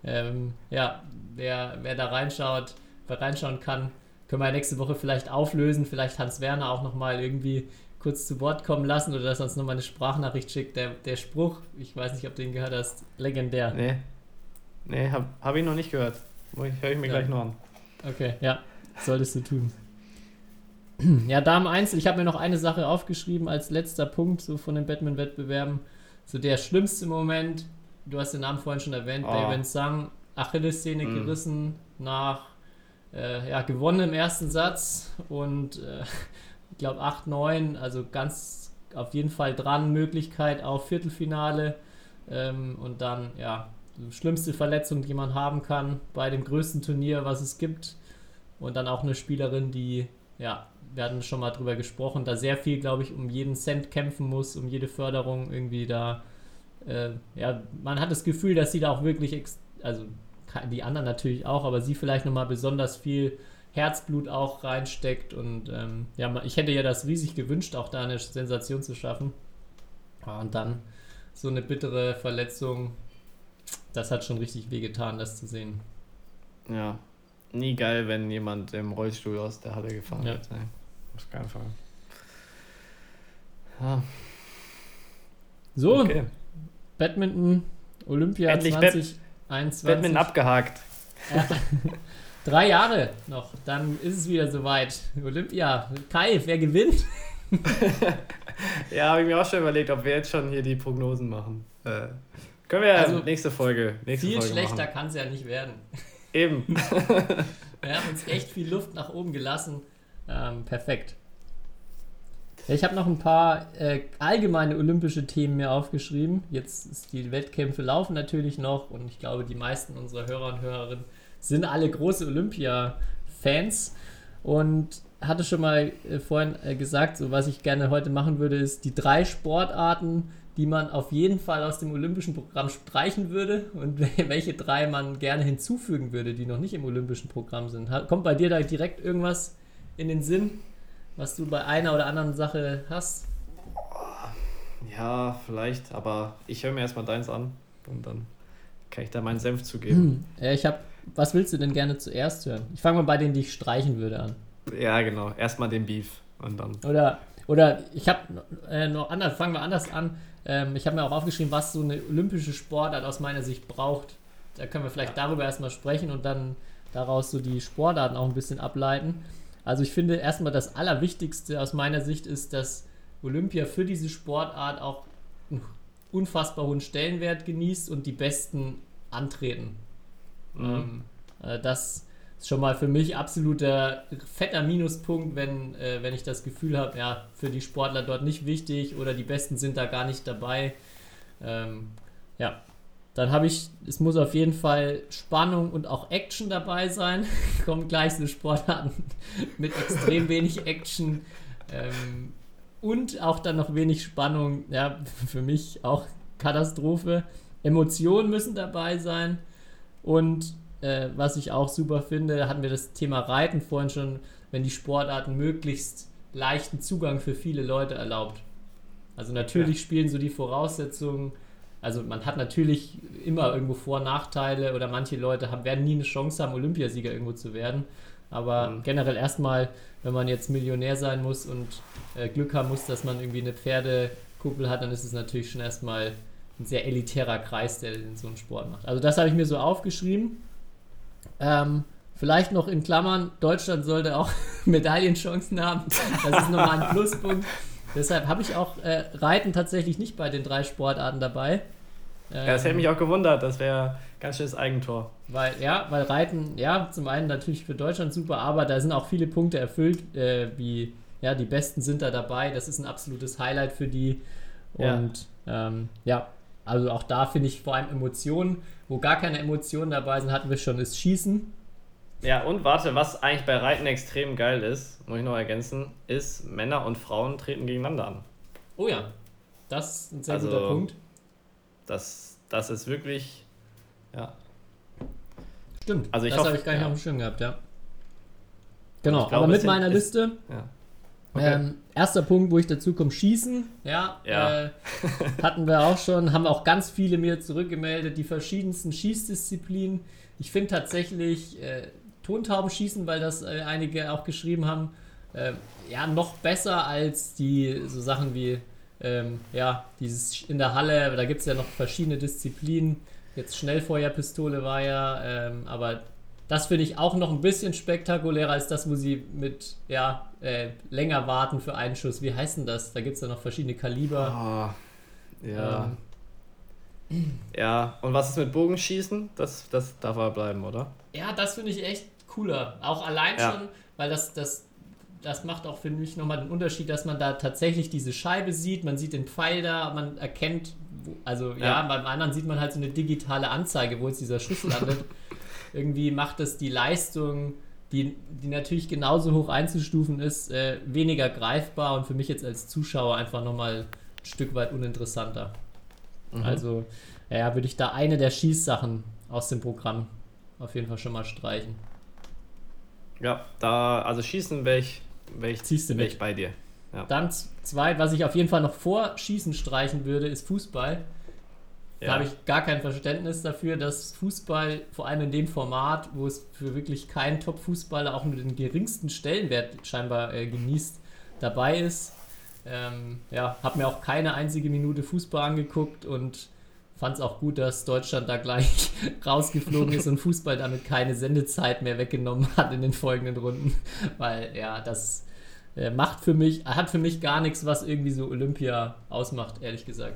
Ähm, ja, wer, wer da reinschaut, wer reinschauen kann, können wir nächste Woche vielleicht auflösen. Vielleicht Hans Werner auch nochmal irgendwie kurz zu Wort kommen lassen oder dass er uns nochmal eine Sprachnachricht schickt. Der, der Spruch, ich weiß nicht, ob du den gehört hast, legendär. Nee. Nee, hab, hab ich noch nicht gehört. Höre ich mir ja. gleich noch an. Okay, ja, solltest du tun. Ja, Damen Einzel, ich habe mir noch eine Sache aufgeschrieben als letzter Punkt so von den Batman-Wettbewerben. So der schlimmste Moment, du hast den Namen vorhin schon erwähnt, oh. Wen Sang, Achillessehne mm. gerissen nach äh, ja, gewonnen im ersten Satz und äh, ich glaube 8, 9, also ganz auf jeden Fall dran, Möglichkeit auf Viertelfinale. Ähm, und dann, ja, schlimmste Verletzung, die man haben kann bei dem größten Turnier, was es gibt. Und dann auch eine Spielerin, die, ja, wir hatten schon mal drüber gesprochen, da sehr viel, glaube ich, um jeden Cent kämpfen muss, um jede Förderung irgendwie da, äh, ja, man hat das Gefühl, dass sie da auch wirklich, also die anderen natürlich auch, aber sie vielleicht nochmal besonders viel Herzblut auch reinsteckt. Und ähm, ja, ich hätte ja das riesig gewünscht, auch da eine Sensation zu schaffen. Und dann so eine bittere Verletzung, das hat schon richtig wehgetan, das zu sehen. Ja, nie geil, wenn jemand im Rollstuhl aus der Halle gefahren ja. wird. Nee, auf keinen Fall. Ja. So, okay. Badminton, Olympia Endlich 2021. Badminton abgehakt. Ja. Drei Jahre noch, dann ist es wieder soweit. Olympia. Kai, wer gewinnt? ja, habe ich mir auch schon überlegt, ob wir jetzt schon hier die Prognosen machen. Äh, können wir also, nächste Folge. Nächste viel Folge schlechter kann es ja nicht werden. Eben. wir haben uns echt viel Luft nach oben gelassen. Ähm, perfekt. Ich habe noch ein paar äh, allgemeine olympische Themen mir aufgeschrieben. Jetzt ist die Wettkämpfe laufen natürlich noch und ich glaube, die meisten unserer Hörer und Hörerinnen sind alle große Olympia-Fans und hatte schon mal äh, vorhin äh, gesagt, so was ich gerne heute machen würde, ist die drei Sportarten, die man auf jeden Fall aus dem olympischen Programm streichen würde und welche drei man gerne hinzufügen würde, die noch nicht im olympischen Programm sind. Kommt bei dir da direkt irgendwas in den Sinn, was du bei einer oder anderen Sache hast? Ja, vielleicht, aber ich höre mir erstmal deins an und dann kann ich da meinen Senf zugeben. Hm. Ja, ich habe was willst du denn gerne zuerst hören? Ich fange mal bei denen, die ich streichen würde, an. Ja, genau. Erstmal den Beef und dann. Oder, oder ich habe äh, noch anders, fangen wir anders an. Ähm, ich habe mir auch aufgeschrieben, was so eine olympische Sportart aus meiner Sicht braucht. Da können wir vielleicht ja. darüber erstmal sprechen und dann daraus so die Sportarten auch ein bisschen ableiten. Also ich finde erstmal das Allerwichtigste aus meiner Sicht ist, dass Olympia für diese Sportart auch einen unfassbar hohen Stellenwert genießt und die Besten antreten. Mhm. Ähm, äh, das ist schon mal für mich absoluter fetter Minuspunkt, wenn, äh, wenn ich das Gefühl habe, ja, für die Sportler dort nicht wichtig oder die Besten sind da gar nicht dabei. Ähm, ja, dann habe ich, es muss auf jeden Fall Spannung und auch Action dabei sein. Kommen gleich so Sportarten mit extrem wenig Action ähm, und auch dann noch wenig Spannung. Ja, für mich auch Katastrophe. Emotionen müssen dabei sein. Und äh, was ich auch super finde, hatten wir das Thema Reiten vorhin schon, wenn die Sportarten möglichst leichten Zugang für viele Leute erlaubt. Also natürlich ja. spielen so die Voraussetzungen, also man hat natürlich immer irgendwo Vor- und Nachteile oder manche Leute haben, werden nie eine Chance haben, Olympiasieger irgendwo zu werden. Aber Mhm. generell erstmal, wenn man jetzt Millionär sein muss und äh, Glück haben muss, dass man irgendwie eine Pferdekuppel hat, dann ist es natürlich schon erstmal ein sehr elitärer Kreis, der den so einen Sport macht. Also das habe ich mir so aufgeschrieben. Ähm, vielleicht noch in Klammern, Deutschland sollte auch Medaillenchancen haben. Das ist nochmal ein Pluspunkt. Deshalb habe ich auch äh, Reiten tatsächlich nicht bei den drei Sportarten dabei. Ja, das hätte Ähm, mich auch gewundert, das wäre ganz schönes Eigentor. weil, ja, weil Reiten, ja, zum einen natürlich für Deutschland super, aber da sind auch viele Punkte erfüllt, äh, wie, ja, die Besten sind da dabei, das ist ein absolutes Highlight für die. Ja. Und ähm, ja, also auch da finde ich vor allem Emotionen, wo gar keine Emotionen dabei sind, hatten wir schon, ist Schießen. Ja, und warte, was eigentlich bei Reiten extrem geil ist, muss ich noch ergänzen, ist, Männer und Frauen treten gegeneinander an. Oh ja, das ist ein sehr Also, guter Punkt. Das, das ist wirklich, ja. Stimmt, also ich das habe ich gar nicht ja. auf dem Schirm gehabt, ja. Genau, Ich glaube, aber mit meiner es- Liste ja. Okay. Ähm, erster Punkt, wo ich dazu komme, Schießen. Ja, Ja. Äh, hatten wir auch schon, haben auch ganz viele mir zurückgemeldet, die verschiedensten Schießdisziplinen. Ich finde tatsächlich äh, Tontaubenschießen, weil das äh, einige auch geschrieben haben, äh, ja, noch besser als die so Sachen wie, ähm, ja, dieses in der Halle, da gibt es ja noch verschiedene Disziplinen. Jetzt Schnellfeuerpistole war ja, ähm, aber das finde ich auch noch ein bisschen spektakulärer als das, wo sie mit, ja, äh, länger warten für einen Schuss. Wie heißt denn das? Da gibt es ja noch verschiedene Kaliber. Ah, ja. Ähm, Ja, und was ist mit Bogenschießen? Das, das darf aber bleiben, oder? ja, das finde ich echt cooler. Auch allein Ja. schon, weil das, das, das macht auch für mich nochmal den Unterschied, dass man da tatsächlich diese Scheibe sieht, man sieht den Pfeil da, man erkennt, wo, also ja. Ja. beim anderen sieht man halt so eine digitale Anzeige, wo jetzt dieser Schuss landet. Irgendwie macht es die Leistung, die, die natürlich genauso hoch einzustufen ist, äh, weniger greifbar und für mich jetzt als Zuschauer einfach nochmal ein Stück weit uninteressanter. Mhm. Also, ja, würde ich da eine der Schießsachen aus dem Programm auf jeden Fall schon mal streichen. Ja, da, also Schießen wäre ich, wär ich, Ziehst du wär ich bei dir. Dann z- zwei, was ich auf jeden Fall noch vor Schießen streichen würde, ist Fußball. Da Ja. habe ich gar kein Verständnis dafür, dass Fußball, vor allem in dem Format, wo es für wirklich keinen Top-Fußballer auch nur den geringsten Stellenwert scheinbar äh, genießt, dabei ist. Ähm, ja, habe mir auch keine einzige Minute Fußball angeguckt und fand es auch gut, dass Deutschland da gleich rausgeflogen ist und Fußball damit keine Sendezeit mehr weggenommen hat in den folgenden Runden. Weil ja, das äh, macht für mich, hat für mich gar nichts, was irgendwie so Olympia ausmacht, ehrlich gesagt.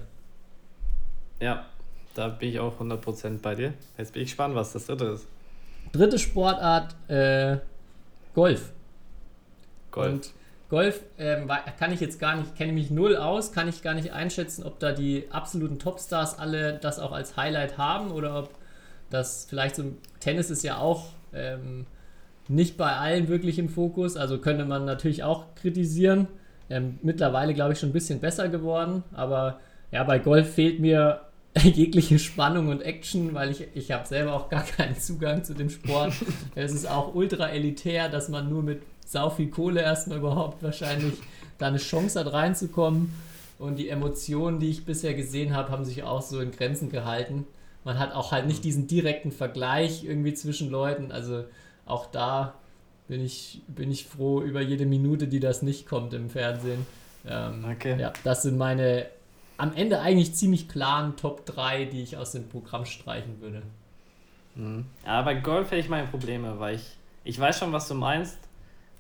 Ja, da bin ich auch 100% bei dir. Jetzt bin ich gespannt, was das dritte ist. Dritte Sportart, äh, Golf. Golf. Und Golf ähm, kann ich jetzt gar nicht, kenne mich null aus, kann ich gar nicht einschätzen, ob da die absoluten Topstars alle das auch als Highlight haben oder ob das vielleicht so Tennis ist ja auch ähm, nicht bei allen wirklich im Fokus, also könnte man natürlich auch kritisieren. Ähm, mittlerweile glaube ich schon ein bisschen besser geworden, aber ja, bei Golf fehlt mir jegliche Spannung und Action, weil ich, ich habe selber auch gar keinen Zugang zu dem Sport. es ist auch ultra elitär, dass man nur mit sau viel Kohle erstmal überhaupt wahrscheinlich da eine Chance hat reinzukommen. Und die Emotionen, die ich bisher gesehen habe, haben sich auch so in Grenzen gehalten. Man hat auch halt nicht diesen direkten Vergleich irgendwie zwischen Leuten. Also auch da bin ich, bin ich froh über jede Minute, die das nicht kommt im Fernsehen. Ähm, Okay. Ja, das sind meine am Ende eigentlich ziemlich klaren Top 3, die ich aus dem Programm streichen würde. Mhm. Ja, bei Golf hätte ich meine Probleme, weil ich, ich weiß schon, was du meinst,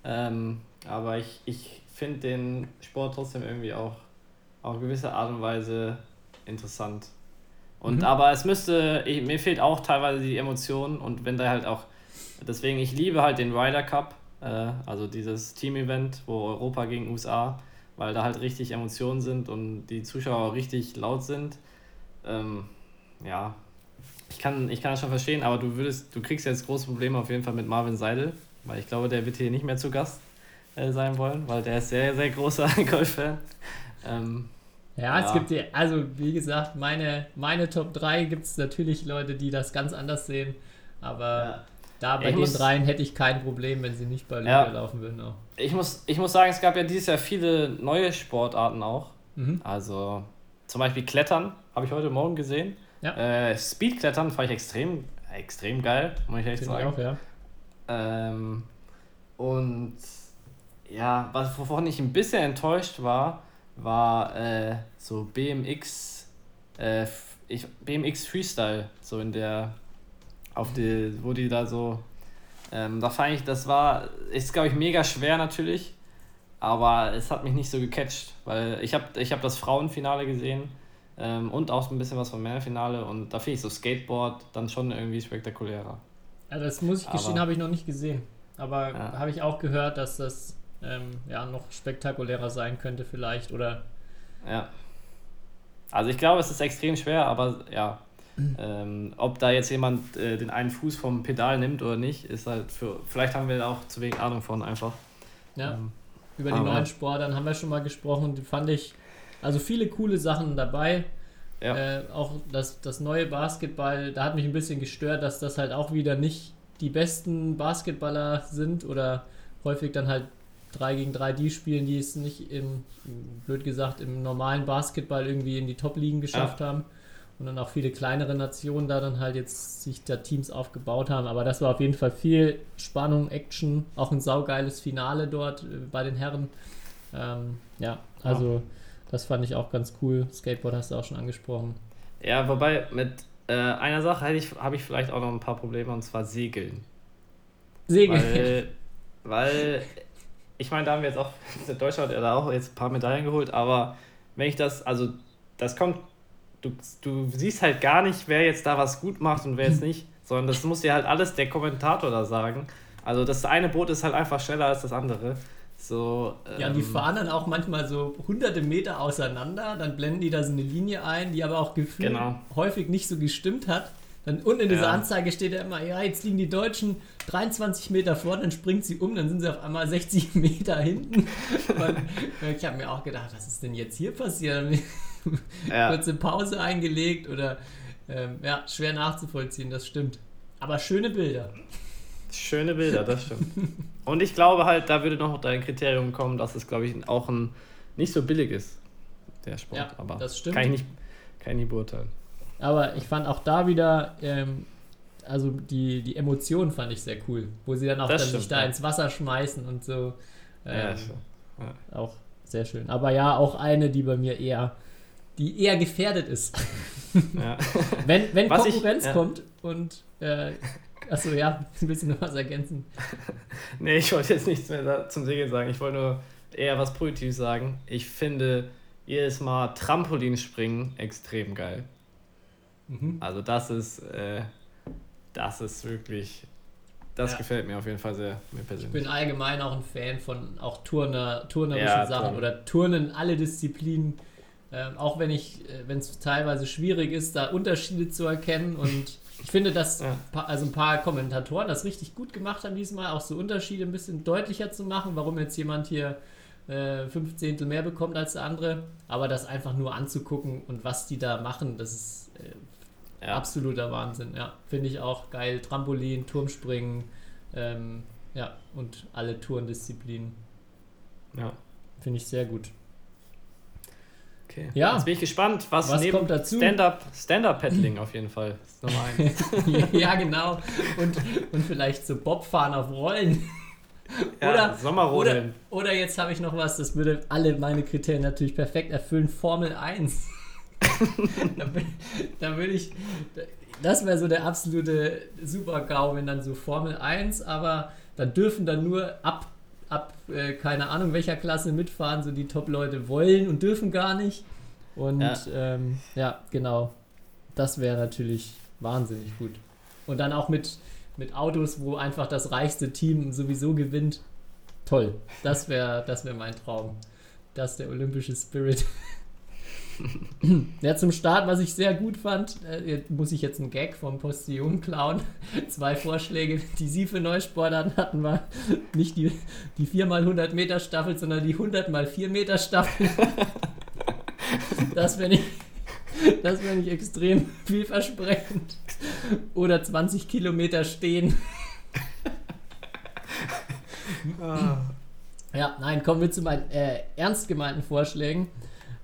ähm, aber ich, ich finde den Sport trotzdem irgendwie auch auf gewisse Art und Weise interessant. Und Mhm. aber es müsste, ich, mir fehlt auch teilweise die Emotion und wenn da halt auch, deswegen, ich liebe halt den Ryder Cup, äh, also dieses Team-Event, wo Europa gegen USA, weil da halt richtig Emotionen sind und die Zuschauer richtig laut sind. Ähm, ja, ich kann, ich kann das schon verstehen, aber du würdest, du kriegst jetzt große Probleme auf jeden Fall mit Marvin Seidel, weil ich glaube, der wird hier nicht mehr zu Gast äh, sein wollen, weil der ist sehr, sehr großer Golf-Fan. Ähm, Ja, es Ja. gibt ja, also wie gesagt, meine, meine Top 3 gibt es natürlich Leute, die das ganz anders sehen. Aber da bei Ich den muss- dreien hätte ich kein Problem, wenn sie nicht bei Olympia Ja. laufen würden. Auch. ich, muss, ich muss sagen, es gab ja dieses Jahr viele neue Sportarten auch. Mhm. Also zum Beispiel Klettern, habe ich heute Morgen gesehen. Ja. Äh, Speedklettern fand ich extrem, extrem geil, muss ich echt Finde ich sagen. auch, ja. Ähm, und ja, was, wovon ich ein bisschen enttäuscht war, war äh, so BMX, äh, ich, BMX Freestyle, so in der, auf die, wo die da so, ähm, da fand ich, das war, ist glaube ich mega schwer natürlich, aber es hat mich nicht so gecatcht, weil ich habe ich hab das Frauenfinale gesehen ähm, und auch ein bisschen was vom Männerfinale und da finde ich so Skateboard dann schon irgendwie spektakulärer. Ja, das muss ich gestehen, habe ich noch nicht gesehen. Aber Ja. habe ich auch gehört, dass das ähm, ja noch spektakulärer sein könnte vielleicht. Oder Ja. Also ich glaube, es ist extrem schwer, aber ja. Ähm, ob da jetzt jemand äh, den einen Fuß vom Pedal nimmt oder nicht, ist halt für. Vielleicht haben wir da auch zu wenig Ahnung von einfach. ja, Ähm, über die neuen Sportarten haben wir schon mal gesprochen. Die fand ich, also viele coole Sachen dabei. Ja. Äh, auch das, das neue Basketball, da hat mich ein bisschen gestört, dass das halt auch wieder nicht die besten Basketballer sind oder häufig dann halt 3 gegen 3 die spielen, die es nicht im, blöd gesagt, im normalen Basketball irgendwie in die Top-Ligen geschafft haben. Und dann auch viele kleinere Nationen da dann halt jetzt sich da Teams aufgebaut haben. Aber das war auf jeden Fall viel Spannung, Action, auch ein saugeiles Finale dort äh, bei den Herren. Ähm, ja, also das fand ich auch ganz cool. Skateboard hast du auch schon angesprochen. ja, wobei mit äh, einer Sache ich, habe ich vielleicht auch noch ein paar Probleme und zwar Segeln. Segel. Weil, weil ich meine, da haben wir jetzt auch, Deutschland hat da auch jetzt ein paar Medaillen geholt, aber wenn ich das, also das kommt, du, du siehst halt gar nicht, wer jetzt da was gut macht und wer jetzt nicht, sondern das muss dir halt alles der Kommentator da sagen. Also das eine Boot ist halt einfach schneller als das andere. So, Ja, die ähm, fahren dann auch manchmal so hunderte Meter auseinander, dann blenden die da so eine Linie ein, die aber auch gefühlt Genau. häufig nicht so gestimmt hat. Dann unten in dieser Ja. Anzeige steht ja immer, ja, jetzt liegen die Deutschen 23 Meter vor, dann springt sie um, dann sind sie auf einmal 60 Meter hinten. Und ich habe mir auch gedacht, was ist denn jetzt hier passiert? ja. Kurze Pause eingelegt oder ähm, ja, schwer nachzuvollziehen, das stimmt. Aber schöne Bilder. Schöne Bilder, das stimmt. Und ich glaube halt, da würde noch dein Kriterium kommen, dass es, glaube ich, auch ein nicht so billig ist, der Sport. Ja, aber das stimmt. Kann ich nicht, kann ich nicht beurteilen. Aber ich fand auch da wieder, ähm, also die, die Emotionen fand ich sehr cool, wo sie dann auch Das dann stimmt, sich da ja. ins Wasser schmeißen und so. Ähm, ja, schon. auch sehr schön. Aber ja, auch eine, die bei mir eher, die eher gefährdet ist. ja. Wenn, wenn Was ich- Konkurrenz ja. kommt und äh, achso, ja, ein bisschen noch was ergänzen. Nee, ich wollte jetzt nichts mehr zum Segeln sagen. Ich wollte nur eher was Positives sagen. Ich finde jedes Mal Trampolinspringen extrem geil. Mhm. Also das ist, äh, das ist wirklich, das Ja. gefällt mir auf jeden Fall sehr, mir Ich persönlich. bin allgemein auch ein Fan von auch Turner, turnerischen Ja, Sachen oder Turnen, alle Disziplinen. Ähm, auch wenn ich, äh, wenn es teilweise schwierig ist, da Unterschiede zu erkennen. Und ich finde, dass Ja. also ein paar Kommentatoren das richtig gut gemacht haben diesmal, auch so Unterschiede ein bisschen deutlicher zu machen, warum jetzt jemand hier äh, fünf Zehntel mehr bekommt als der andere. Aber das einfach nur anzugucken und was die da machen, das ist äh, Ja. absoluter Wahnsinn. Ja, finde ich auch geil. Trampolin, Turmspringen, ähm, ja, und alle Tourendisziplinen. Ja. Finde ich sehr gut. Okay. Ja. Jetzt bin ich gespannt, was, Was neben kommt dazu? Stand-up, Stand-up-Paddling auf jeden Fall. Nummer eins. ja, genau. Und, und vielleicht so Bobfahren auf Rollen. Ja, Oder- Oder, Sommerrodeln. oder jetzt habe ich noch was, das würde alle meine Kriterien natürlich perfekt erfüllen. Formel 1. da, will, da will ich. Das wäre so der absolute Super-GAU, wenn dann so Formel 1, aber dann dürfen dann nur ab, ab äh, keine Ahnung welcher Klasse mitfahren, so die Top-Leute wollen und dürfen gar nicht. Und Ja. ähm, ja genau. Das wäre natürlich wahnsinnig gut. Und dann auch mit, mit Autos, wo einfach das reichste Team sowieso gewinnt. Toll. Das wäre das wär mein Traum. Das ist der olympische Spirit. ja, zum Start, was ich sehr gut fand, äh, jetzt muss ich jetzt einen Gag vom Postillon klauen. Zwei Vorschläge, die Sie für Neusportarten hatten, war nicht die, die 4x100 Meter Staffel, sondern die 100 x 4 Meter Staffel. Das wäre nicht, das wär nicht extrem vielversprechend. Oder 20 Kilometer stehen. Ja, nein, kommen wir zu meinen äh, ernst gemeinten Vorschlägen.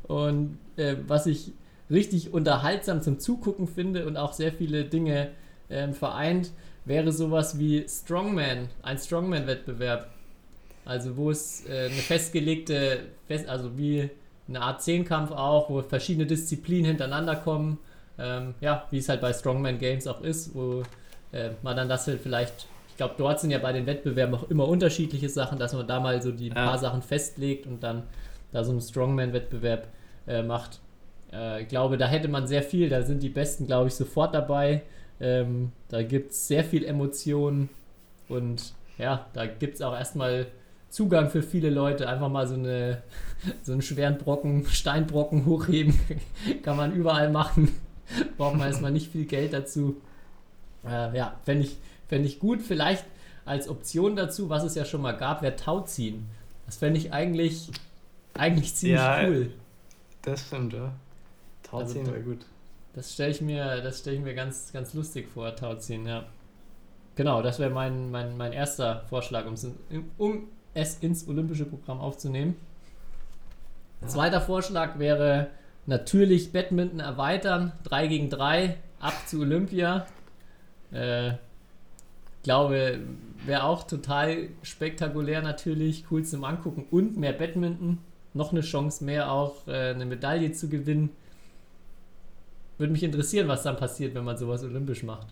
Und äh, was ich richtig unterhaltsam zum Zugucken finde und auch sehr viele Dinge ähm, vereint, wäre sowas wie Strongman, ein Strongman-Wettbewerb. Also wo es äh, eine festgelegte, fest, also wie eine Art Zehnkampf auch, wo verschiedene Disziplinen hintereinander kommen. Ähm, ja, wie es halt bei Strongman Games auch ist, wo äh, man dann das halt vielleicht, ich glaube, dort sind ja bei den Wettbewerben auch immer unterschiedliche Sachen, dass man da mal so die ja. paar Sachen festlegt und dann da so einen Strongman-Wettbewerb äh, macht. Äh, ich glaube, da hätte man sehr viel, da sind die Besten, glaube ich, sofort dabei. Ähm, da gibt es sehr viel Emotionen und ja, da gibt es auch erstmal Zugang für viele Leute. Einfach mal so, eine, so einen schweren Brocken, Steinbrocken hochheben, kann man überall machen. Braucht man erstmal nicht viel Geld dazu. Äh, ja, fände ich, fänd ich gut. Vielleicht als Option dazu, was es ja schon mal gab, wäre Tauziehen. Das fände ich eigentlich, eigentlich ziemlich ja, cool. Das stimmt, ja. Tauziehen also, wäre gut. Das stelle ich mir, stell ich mir ganz, ganz lustig vor, Tauziehen, ja. Genau, das wäre mein, mein, mein erster Vorschlag, um es ins olympische Programm aufzunehmen. Ja. Zweiter Vorschlag wäre natürlich Badminton erweitern, 3 gegen 3, ab zu Olympia. Äh, glaube, wäre auch total spektakulär natürlich, cool zum Angucken und mehr Badminton. Noch eine Chance mehr auch äh, eine Medaille zu gewinnen. Würde mich interessieren, was dann passiert, wenn man sowas olympisch macht.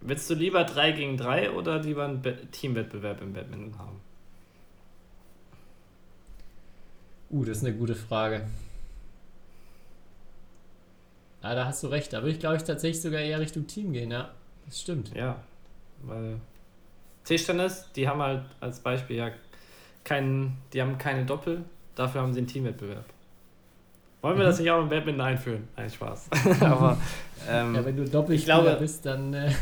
Willst du lieber 3 gegen 3 oder lieber einen Teamwettbewerb im Badminton haben? Uh, das ist eine gute Frage. Ja, da hast du recht. Da würde ich, glaube ich, tatsächlich sogar eher Richtung Team gehen, ja. Das stimmt. Ja, weil Tischtennis, die haben halt als Beispiel ja keinen, die haben keine Doppel, dafür haben sie einen Teamwettbewerb. Wollen wir mhm. das nicht auch im Badminton einführen? Nein, Spaß. aber ähm, ja, wenn du Doppelspieler bist, dann äh,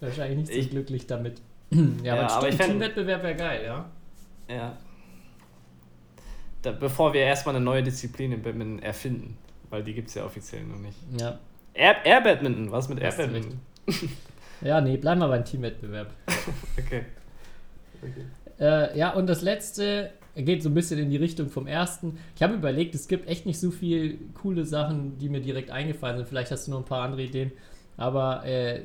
wahrscheinlich nicht so ich, glücklich damit. ja, aber, ja, aber Teamwettbewerb wäre geil, ja. Ja, da, bevor wir erstmal eine neue Disziplin im Badminton erfinden, weil die gibt es ja offiziell noch nicht. Ja. Air, Air Badminton, was mit Air Badminton? ja, nee, bleiben wir beim Teamwettbewerb. okay. okay. Äh, ja, und das letzte geht so ein bisschen in die Richtung vom ersten. Ich habe überlegt, es gibt echt nicht so viele coole Sachen, die mir direkt eingefallen sind. Vielleicht hast du noch ein paar andere Ideen. Aber äh,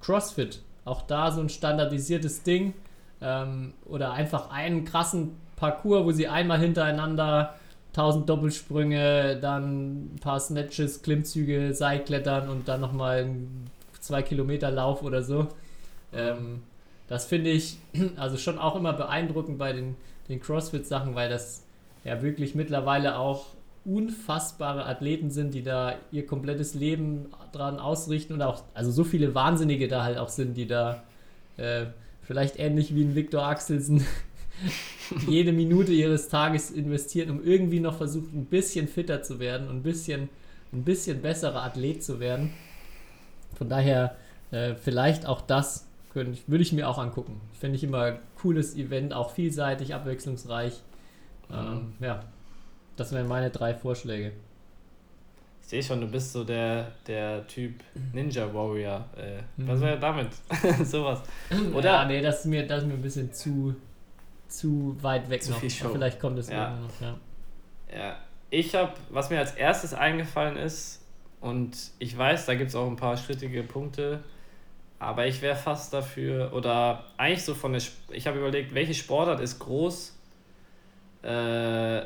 CrossFit, auch da so ein standardisiertes Ding. Ähm, oder einfach einen krassen Parcours, wo sie einmal hintereinander 1000 Doppelsprünge, dann ein paar Snatches, Klimmzüge, Seilklettern und dann nochmal ein 2 Kilometer Lauf oder so. Ähm, das finde ich also schon auch immer beeindruckend bei den, den CrossFit-Sachen, weil das ja wirklich mittlerweile auch unfassbare Athleten sind, die da ihr komplettes Leben dran ausrichten und auch, also so viele Wahnsinnige da halt auch sind, die da äh, vielleicht ähnlich wie ein Viktor Axelsen jede Minute ihres Tages investieren, um irgendwie noch versucht, ein bisschen fitter zu werden und ein bisschen, ein bisschen besserer Athlet zu werden. Von daher äh, vielleicht auch das könnte, würde ich mir auch angucken. Finde ich immer cooles Event, auch vielseitig, abwechslungsreich. Ähm, ja, das wären meine drei Vorschläge. Ich sehe schon, du bist so der, der Typ Ninja Warrior. Äh, was wäre damit? Sowas. Oder? Ja, nee, das ist, mir, das ist mir ein bisschen zu, zu weit weg zu noch. Viel Show. Vielleicht kommt es ja. noch, ja. Ja, ich habe, was mir als erstes eingefallen ist, und ich weiß, da gibt es auch ein paar strittige Punkte, aber ich wäre fast dafür, oder eigentlich so von der, Sp ich habe überlegt, welche Sportart ist groß, äh,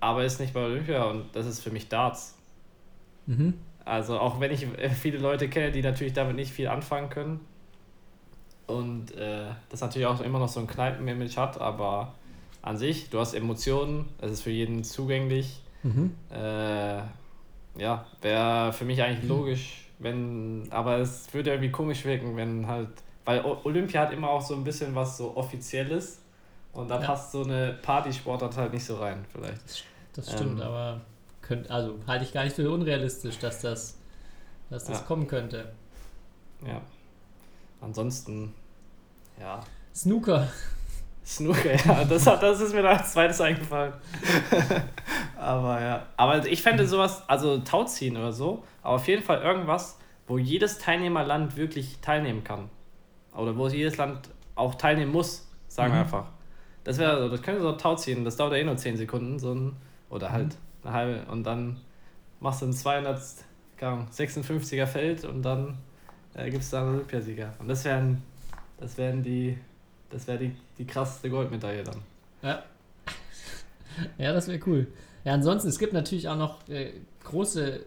aber ist nicht bei Olympia und das ist für mich Darts. Mhm. Also auch wenn ich viele Leute kenne, die natürlich damit nicht viel anfangen können, und äh, das natürlich auch immer noch so ein Kneipen-Image hat, aber an sich, du hast Emotionen, es ist für jeden zugänglich. Mhm. Äh, ja, wäre für mich eigentlich logisch, wenn, aber es würde irgendwie komisch wirken, wenn halt, weil Olympia hat immer auch so ein bisschen was so Offizielles und da ja. passt so eine Partysportart halt nicht so rein, vielleicht. Das, das stimmt, ähm, aber könnt, also halte ich gar nicht für unrealistisch, dass das, dass das ja. kommen könnte. Ja. Ansonsten, ja. Snooker. Snooker, ja, das, hat, das ist mir als zweites eingefallen. aber ja. Aber ich fände sowas, also Tauziehen oder so, aber auf jeden Fall irgendwas, wo jedes Teilnehmerland wirklich teilnehmen kann. Oder wo jedes Land auch teilnehmen muss, sagen wir mhm. einfach. Das wäre so, das könnte so Tauziehen, das dauert ja eh nur 10 Sekunden, so ein, oder halt mhm. eine halbe, und dann machst du ein 256er Feld und dann äh, gibt es da einen Olympiasieger. Und das wären, das wären die, das wäre die, die krasseste Goldmedaille dann. Ja. Ja, das wäre cool. Ja, ansonsten, es gibt natürlich auch noch äh, große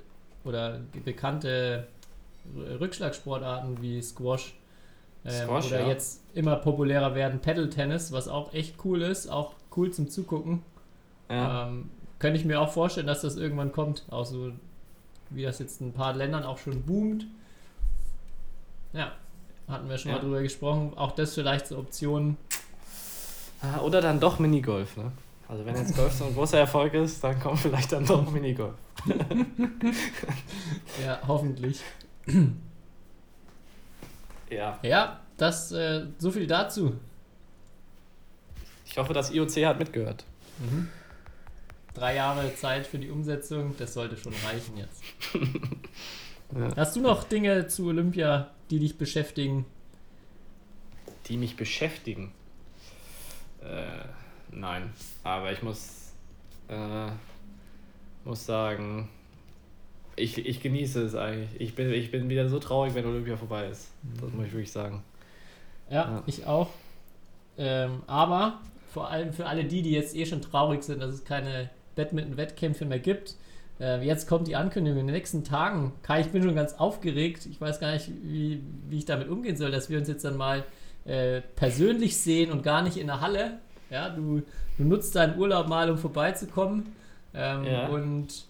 oder bekannte Rückschlagsportarten wie Squash. Ähm, Squash, oder ja. jetzt immer populärer werden Paddle Tennis, was auch echt cool ist, auch cool zum Zugucken. Ja. Ähm, könnte ich mir auch vorstellen, dass das irgendwann kommt. Auch so, wie das jetzt in ein paar Ländern auch schon boomt. Ja, hatten wir schon Ja. mal drüber gesprochen. Auch das vielleicht so Optionen. Ah, Oder dann doch Minigolf, ne? Also wenn jetzt Golf so ein großer Erfolg ist, dann kommt vielleicht dann doch Minigolf. Ja, hoffentlich. Ja. Ja, das, äh, so viel dazu. Ich hoffe, das IOC hat mitgehört. Drei Jahre Zeit für die Umsetzung, das sollte schon reichen jetzt. Ja. Hast du noch Dinge zu Olympia, die dich beschäftigen? Die mich beschäftigen. Äh, nein. Aber ich muss, äh, muss sagen, ich, ich genieße es eigentlich. Ich bin, ich bin wieder so traurig, wenn Olympia vorbei ist. Das muss ich wirklich sagen. Ja, Ja. ich auch. Ähm, aber vor allem für alle die, die jetzt eh schon traurig sind, dass es keine Badminton-Wettkämpfe mehr gibt. Äh, jetzt kommt die Ankündigung in den nächsten Tagen. Kai, ich bin schon ganz aufgeregt. Ich weiß gar nicht, wie, wie ich damit umgehen soll, dass wir uns jetzt dann mal äh, persönlich sehen und gar nicht in der Halle. Ja, du, du nutzt deinen Urlaub mal, um vorbeizukommen. Ähm, Ja. Und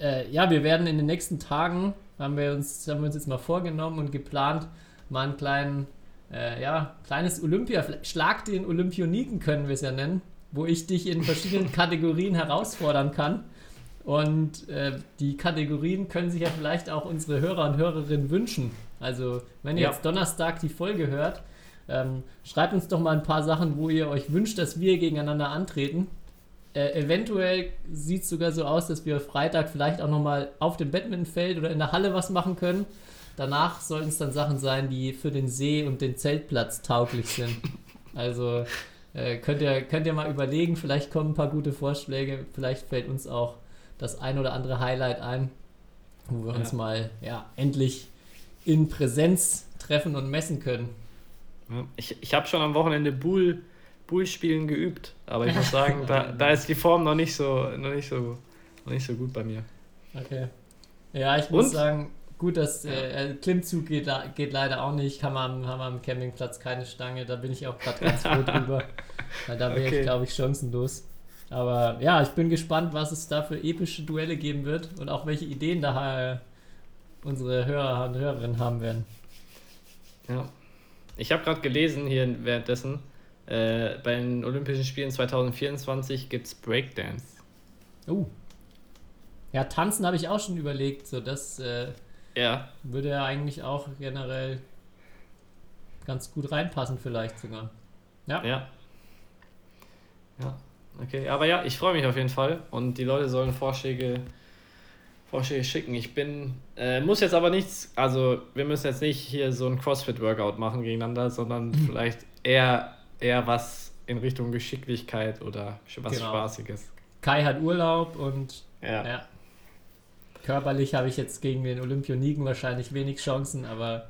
äh, ja, wir werden in den nächsten Tagen, haben wir uns, haben wir uns jetzt mal vorgenommen und geplant, mal einen kleinen äh, ja, kleines Olympia, Schlag den Olympioniken können wir es ja nennen, wo ich dich in verschiedenen Kategorien herausfordern kann. Und äh, die Kategorien können sich ja vielleicht auch unsere Hörer und Hörerinnen wünschen. Also, wenn ihr Ja. jetzt Donnerstag die Folge hört, ähm, schreibt uns doch mal ein paar Sachen, wo ihr euch wünscht, dass wir gegeneinander antreten. Äh, eventuell sieht es sogar so aus, dass wir Freitag vielleicht auch nochmal auf dem Badmintonfeld oder in der Halle was machen können. Danach sollten es dann Sachen sein, die für den See und den Zeltplatz tauglich sind. Also äh, könnt, ihr, könnt ihr mal überlegen, vielleicht kommen ein paar gute Vorschläge, vielleicht fällt uns auch das ein oder andere Highlight ein, wo wir uns Ja. mal ja, endlich in Präsenz treffen und messen können. Ich, ich habe schon am Wochenende Bull, Bull-Spielen geübt, aber ich muss sagen, da, da ist die Form noch nicht so, noch nicht so, noch nicht so gut bei mir. Okay. Ja, ich muss Und? sagen, gut, dass äh, Klimmzug geht, geht leider auch nicht. Haben wir, am, haben wir am Campingplatz keine Stange. Da bin ich auch gerade ganz froh drüber. Weil da wäre Okay. ich, glaube ich, chancenlos. Aber ja, ich bin gespannt, was es da für epische Duelle geben wird und auch welche Ideen da äh, unsere Hörer und Hörerinnen haben werden. Ja. Ich habe gerade gelesen hier währenddessen, äh, bei den Olympischen Spielen 2024 gibt es Breakdance. Oh. Ja, tanzen habe ich auch schon überlegt. So, das äh, Ja, würde ja eigentlich auch generell ganz gut reinpassen, vielleicht sogar. Ja. ja. Ja, okay. Aber ja, ich freue mich auf jeden Fall und die Leute sollen Vorschläge, Vorschläge schicken. Ich bin, äh, muss jetzt aber nichts, also wir müssen jetzt nicht hier so ein CrossFit-Workout machen gegeneinander, sondern vielleicht eher, eher was in Richtung Geschicklichkeit oder was Genau. Spaßiges. Kai hat Urlaub und Ja. ja. Körperlich habe ich jetzt gegen den Olympioniken wahrscheinlich wenig Chancen, aber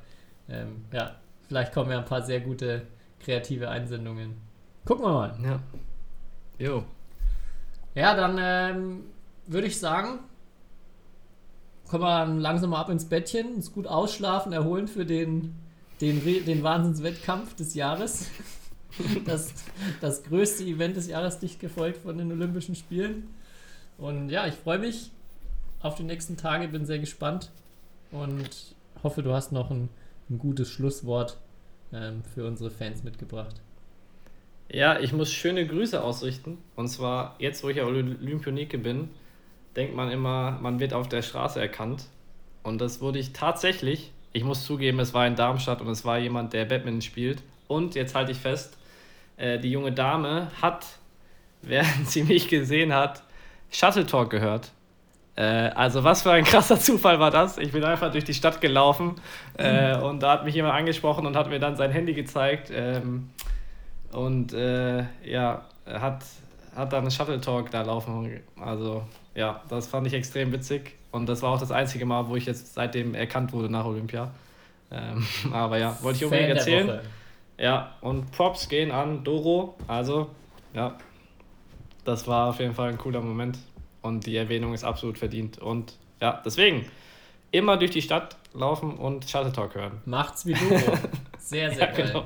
ähm, ja, vielleicht kommen ja ein paar sehr gute kreative Einsendungen. Gucken wir mal. Ja. Jo. Ja, dann ähm, würde ich sagen, kommen wir langsam mal ab ins Bettchen, uns gut ausschlafen, erholen für den, den, den Wahnsinnswettkampf des Jahres. Das, das größte Event des Jahres, dicht gefolgt von den Olympischen Spielen. Und ja, ich freue mich auf die nächsten Tage, bin sehr gespannt und hoffe, du hast noch ein, ein gutes Schlusswort ähm, für unsere Fans mitgebracht. Ja, ich muss schöne Grüße ausrichten. Und zwar, jetzt wo ich ja Olympionike bin, denkt man immer, man wird auf der Straße erkannt. Und das wurde ich tatsächlich. Ich muss zugeben, es war in Darmstadt und es war jemand, der Badminton spielt. Und jetzt halte ich fest, äh, die junge Dame hat, während sie mich gesehen hat, Shuttle Talk gehört. Äh, also was für ein krasser Zufall war das. Ich bin einfach durch die Stadt gelaufen äh, und da hat mich jemand angesprochen und hat mir dann sein Handy gezeigt. Ähm, und äh, ja, hat, hat dann Shuttle Talk da laufen. Also ja, das fand ich extrem witzig. Und das war auch das einzige Mal, wo ich jetzt seitdem erkannt wurde nach Olympia. Ähm, aber ja, wollte ich unbedingt erzählen. Ja, und Props gehen an Doro. Also, ja, das war auf jeden Fall ein cooler Moment. Und die Erwähnung ist absolut verdient. Und ja, deswegen immer durch die Stadt laufen und Shuttle Talk hören. Macht's wie du. Sehr, sehr Ja, geil. genau.